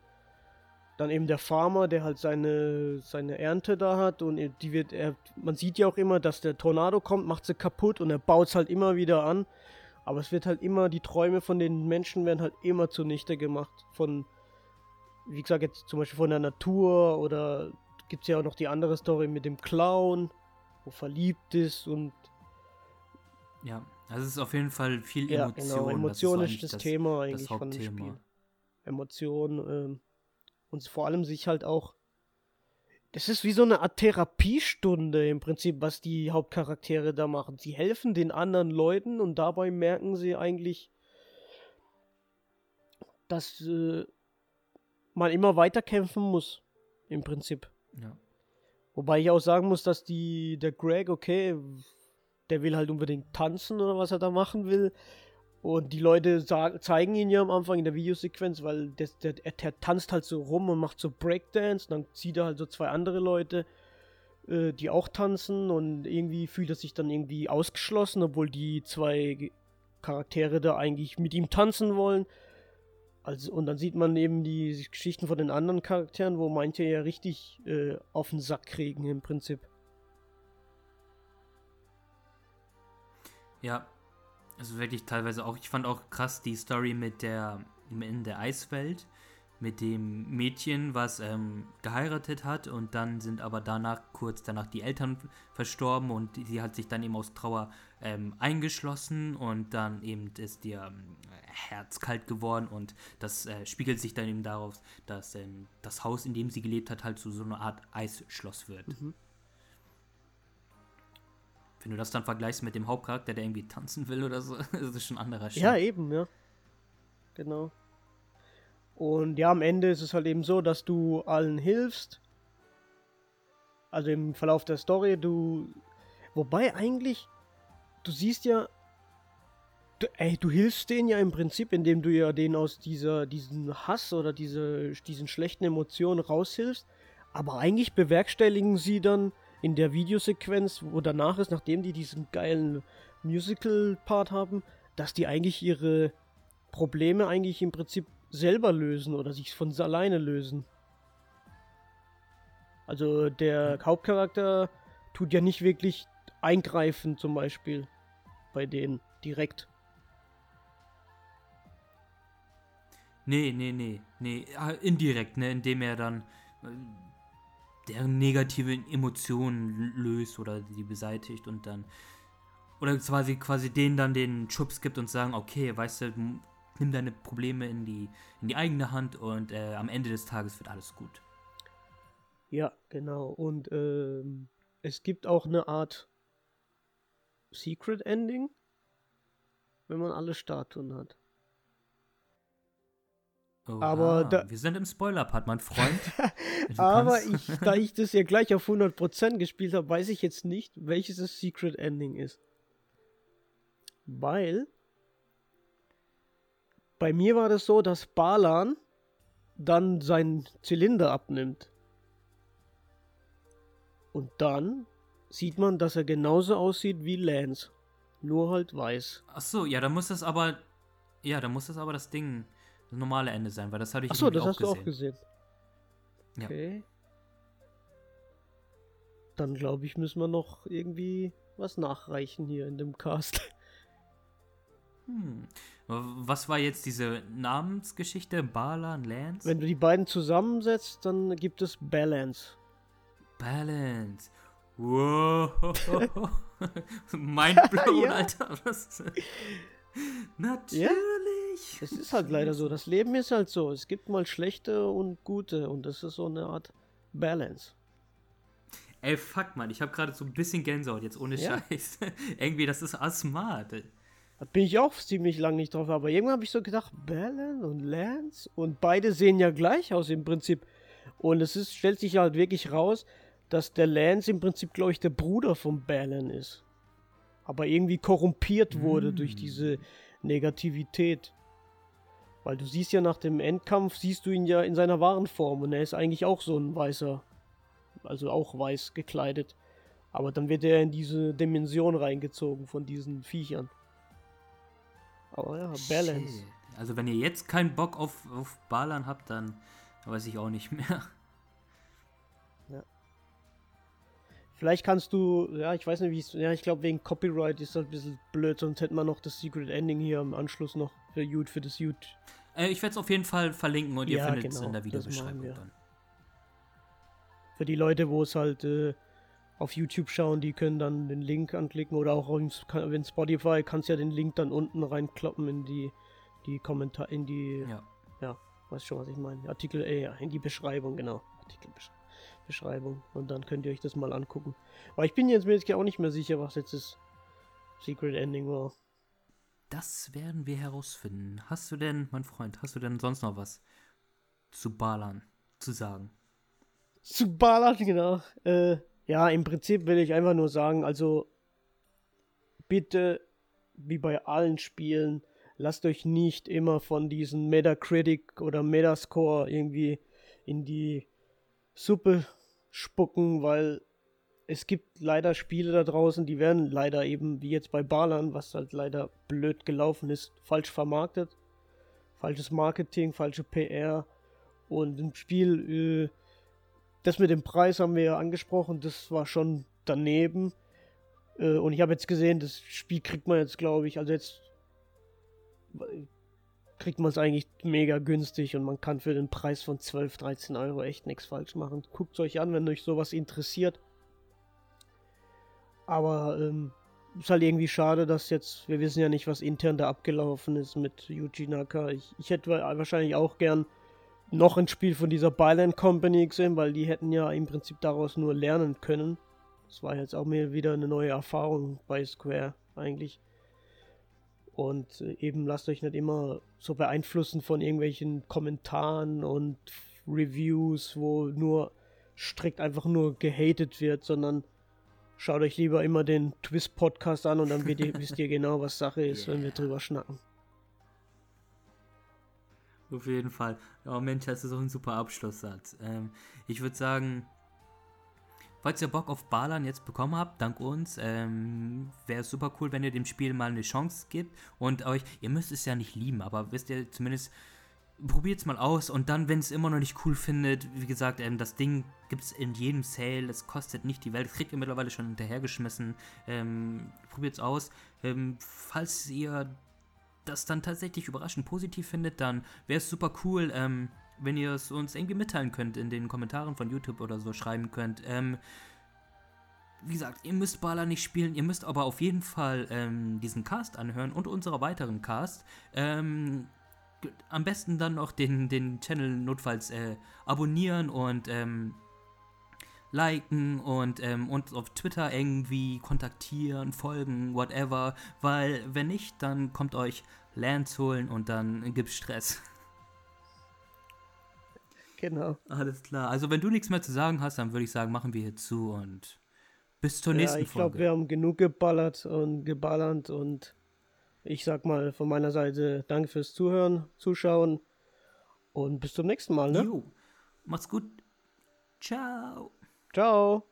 Dann eben der Farmer, der halt seine, seine Ernte da hat und die wird, er, man sieht ja auch immer, dass der Tornado kommt, macht sie kaputt und er baut es halt immer wieder an. Aber es wird halt immer, die Träume von den Menschen werden halt immer zunichte gemacht. Von, wie gesagt, jetzt zum Beispiel von der Natur oder gibt es ja auch noch die andere Story mit dem Clown, wo verliebt ist und ja, also es ist auf jeden Fall viel ja, Emotion. Genau, Emotion das ist, das, das, Thema eigentlich das von dem Spiel. Emotion ähm, und vor allem sich halt auch. Das ist wie so eine Art Therapiestunde im Prinzip, was die Hauptcharaktere da machen. Sie helfen den anderen Leuten und dabei merken sie eigentlich, dass äh, man immer weiter kämpfen muss. Im Prinzip. Ja. Wobei ich auch sagen muss, dass die, der Greg, okay, der will halt unbedingt tanzen oder was er da machen will. Und die Leute zeigen ihn ja am Anfang in der Videosequenz, weil der, der, der, tanzt halt so rum und macht so Breakdance. Dann sieht er halt so zwei andere Leute, äh, die auch tanzen. Und irgendwie fühlt er sich dann irgendwie ausgeschlossen, obwohl die zwei Charaktere da eigentlich mit ihm tanzen wollen. Also, und dann sieht man eben die Geschichten von den anderen Charakteren, wo manche ja richtig äh, auf den Sack kriegen im Prinzip. Ja, also wirklich teilweise auch. Ich fand auch krass die Story mit der in der Eiswelt mit dem Mädchen, was ähm, geheiratet hat und dann sind aber danach kurz danach die Eltern verstorben und sie hat sich dann eben aus Trauer ähm, eingeschlossen und dann eben ist ihr ähm, Herz kalt geworden und das äh, spiegelt sich dann eben darauf, dass ähm, das Haus, in dem sie gelebt hat, halt zu so einer Art Eisschloss wird. Mhm. Wenn du das dann vergleichst mit dem Hauptcharakter, der irgendwie tanzen will oder so, ist das schon ein anderer Schritt. Ja, eben, ja. Genau. Und ja, am Ende ist es halt eben so, dass du allen hilfst. Also im Verlauf der Story, du. Wobei eigentlich, du siehst ja, du, ey, du hilfst denen ja im Prinzip, indem du ja denen aus dieser, diesen Hass oder diese, diesen schlechten Emotionen raushilfst. Aber eigentlich bewerkstelligen sie dann in der Videosequenz, wo danach ist, nachdem die diesen geilen Musical-Part haben, dass die eigentlich ihre Probleme eigentlich im Prinzip selber lösen oder sich von alleine lösen. Also der Hauptcharakter tut ja nicht wirklich eingreifen zum Beispiel bei denen direkt. Nee, nee, nee, nee, ah, indirekt, ne, indem er dann äh, deren negativen Emotionen löst oder die beseitigt und dann oder quasi quasi denen dann den Schubs gibt und sagen, okay, weißt du, nimm deine Probleme in die in die eigene Hand und äh, am Ende des Tages wird alles gut. Ja, genau. Und ähm, es gibt auch eine Art Secret Ending, wenn man alle Statuen hat. Oha, aber da, wir sind im Spoiler-Part, mein Freund. aber ich, da ich das ja gleich auf 100% gespielt habe, weiß ich jetzt nicht, welches das Secret Ending ist. Weil bei mir war das so, dass Balan dann seinen Zylinder abnimmt. Und dann sieht man, dass er genauso aussieht wie Lance. Nur halt weiß. Ach so, ja, dann muss das aber. Ja, dann muss das aber das Ding das normale Ende sein, weil das hatte ich Achso, das auch hast gesehen. du auch gesehen. Okay. Ja. Dann glaube ich, müssen wir noch irgendwie was nachreichen hier in dem Cast. Hm. Was war jetzt diese Namensgeschichte? Balan, Lance? Wenn du die beiden zusammensetzt, dann gibt es Balance. Balance. Wow. Mindblown, ja. Alter. Was? Natürlich. Ja? Es ist halt leider so. Das Leben ist halt so. Es gibt mal schlechte und gute und das ist so eine Art Balance. Ey, fuck, man, ich habe gerade so ein bisschen Gänsehaut, jetzt ohne ja. Scheiß. Irgendwie, das ist smart. Da bin ich auch ziemlich lang nicht drauf, aber irgendwann habe ich so gedacht, Balance und Lance und beide sehen ja gleich aus im Prinzip. Und es ist, stellt sich halt wirklich raus, dass der Lance im Prinzip, glaube ich, der Bruder vom Balan ist. Aber irgendwie korrumpiert wurde mm. durch diese Negativität. Weil du siehst ja nach dem Endkampf, siehst du ihn ja in seiner wahren Form und er ist eigentlich auch so ein weißer, also auch weiß gekleidet. Aber dann wird er in diese Dimension reingezogen von diesen Viechern. Aber ja, Balance. Shit. Also wenn ihr jetzt keinen Bock auf, auf Ballern habt, dann weiß ich auch nicht mehr. Vielleicht kannst du, ja, ich weiß nicht, wie es, ja, ich glaube, wegen Copyright ist das ein bisschen blöd, sonst hätte man noch das Secret Ending hier im Anschluss noch für, Jut, für das Jut. Äh, ich werde es auf jeden Fall verlinken und ihr Ja, findet es genau, in der Videobeschreibung wir. dann. Für die Leute, wo es halt äh, auf YouTube schauen, die können dann den Link anklicken oder auch in Spotify kannst ja den Link dann unten reinkloppen in die, die Kommentar, in die, Ja. weißt schon, was ich meine, Artikel, äh, ja, in die Beschreibung, genau, Artikelbeschreibung. Beschreibung und dann könnt ihr euch das mal angucken. Aber ich bin jetzt mir jetzt auch nicht mehr sicher, was jetzt das Secret Ending war. Das werden wir herausfinden. Hast du denn, mein Freund, hast du denn sonst noch was zu Ballern zu sagen? Zu ballern, genau. Äh, ja, im Prinzip will ich einfach nur sagen, also bitte, wie bei allen Spielen, lasst euch nicht immer von diesen Metacritic oder Metascore irgendwie in die Suppe spucken, weil es gibt leider Spiele da draußen, die werden leider eben, wie jetzt bei Ballern, was halt leider blöd gelaufen ist, falsch vermarktet. Falsches Marketing, falsche PR und ein Spiel, äh, das mit dem Preis haben wir ja angesprochen, das war schon daneben. Äh, und ich habe jetzt gesehen, das Spiel kriegt man jetzt, glaube ich, also jetzt kriegt man es eigentlich mega günstig und man kann für den Preis von 12, 13 Euro echt nichts falsch machen. Guckt es euch an, wenn euch sowas interessiert. Aber ähm, ist halt irgendwie schade, dass jetzt, wir wissen ja nicht, was intern da abgelaufen ist mit Yuji Naka. Ich, ich hätte wahrscheinlich auch gern noch ein Spiel von dieser Byland Company gesehen, weil die hätten ja im Prinzip daraus nur lernen können. Das war jetzt auch mir wieder eine neue Erfahrung bei Square eigentlich. Und äh, eben lasst euch nicht immer so beeinflussen von irgendwelchen Kommentaren und Reviews, wo nur strikt einfach nur gehatet wird, sondern schaut euch lieber immer den Twist-Podcast an und dann ihr, wisst ihr genau, was Sache ist, wenn wir Yeah. drüber schnacken. Auf jeden Fall. Oh Mensch, das ist auch ein super Abschlusssatz. Ähm, ich würde sagen, falls ihr Bock auf Ballern jetzt bekommen habt, dank uns, ähm, wäre es super cool, wenn ihr dem Spiel mal eine Chance gibt und euch, ihr müsst es ja nicht lieben, aber wisst ihr zumindest, probiert es mal aus und dann, wenn es immer noch nicht cool findet, wie gesagt, ähm, das Ding gibt es in jedem Sale, es kostet nicht die Welt, das kriegt ihr mittlerweile schon hinterhergeschmissen. Ähm, probiert es aus. Ähm, falls ihr das dann tatsächlich überraschend positiv findet, dann wäre es super cool, ähm, wenn ihr es uns irgendwie mitteilen könnt, in den Kommentaren von YouTube oder so schreiben könnt. Ähm, wie gesagt, ihr müsst Baller nicht spielen, ihr müsst aber auf jeden Fall ähm, diesen Cast anhören und unsere weiteren Cast. Ähm, am besten dann noch den, den Channel notfalls äh, abonnieren und ähm, liken und ähm, uns auf Twitter irgendwie kontaktieren, folgen, whatever, weil wenn nicht, dann kommt euch Lands holen und dann gibt's Stress. Genau. Alles klar. Also wenn du nichts mehr zu sagen hast, dann würde ich sagen, machen wir hier zu und bis zur Ja, nächsten ich glaube, Folge. wir haben genug geballert und geballert und ich sag mal von meiner Seite danke fürs Zuhören, Zuschauen und bis zum nächsten Mal, ne? Jo. Macht's gut. Ciao. Ciao.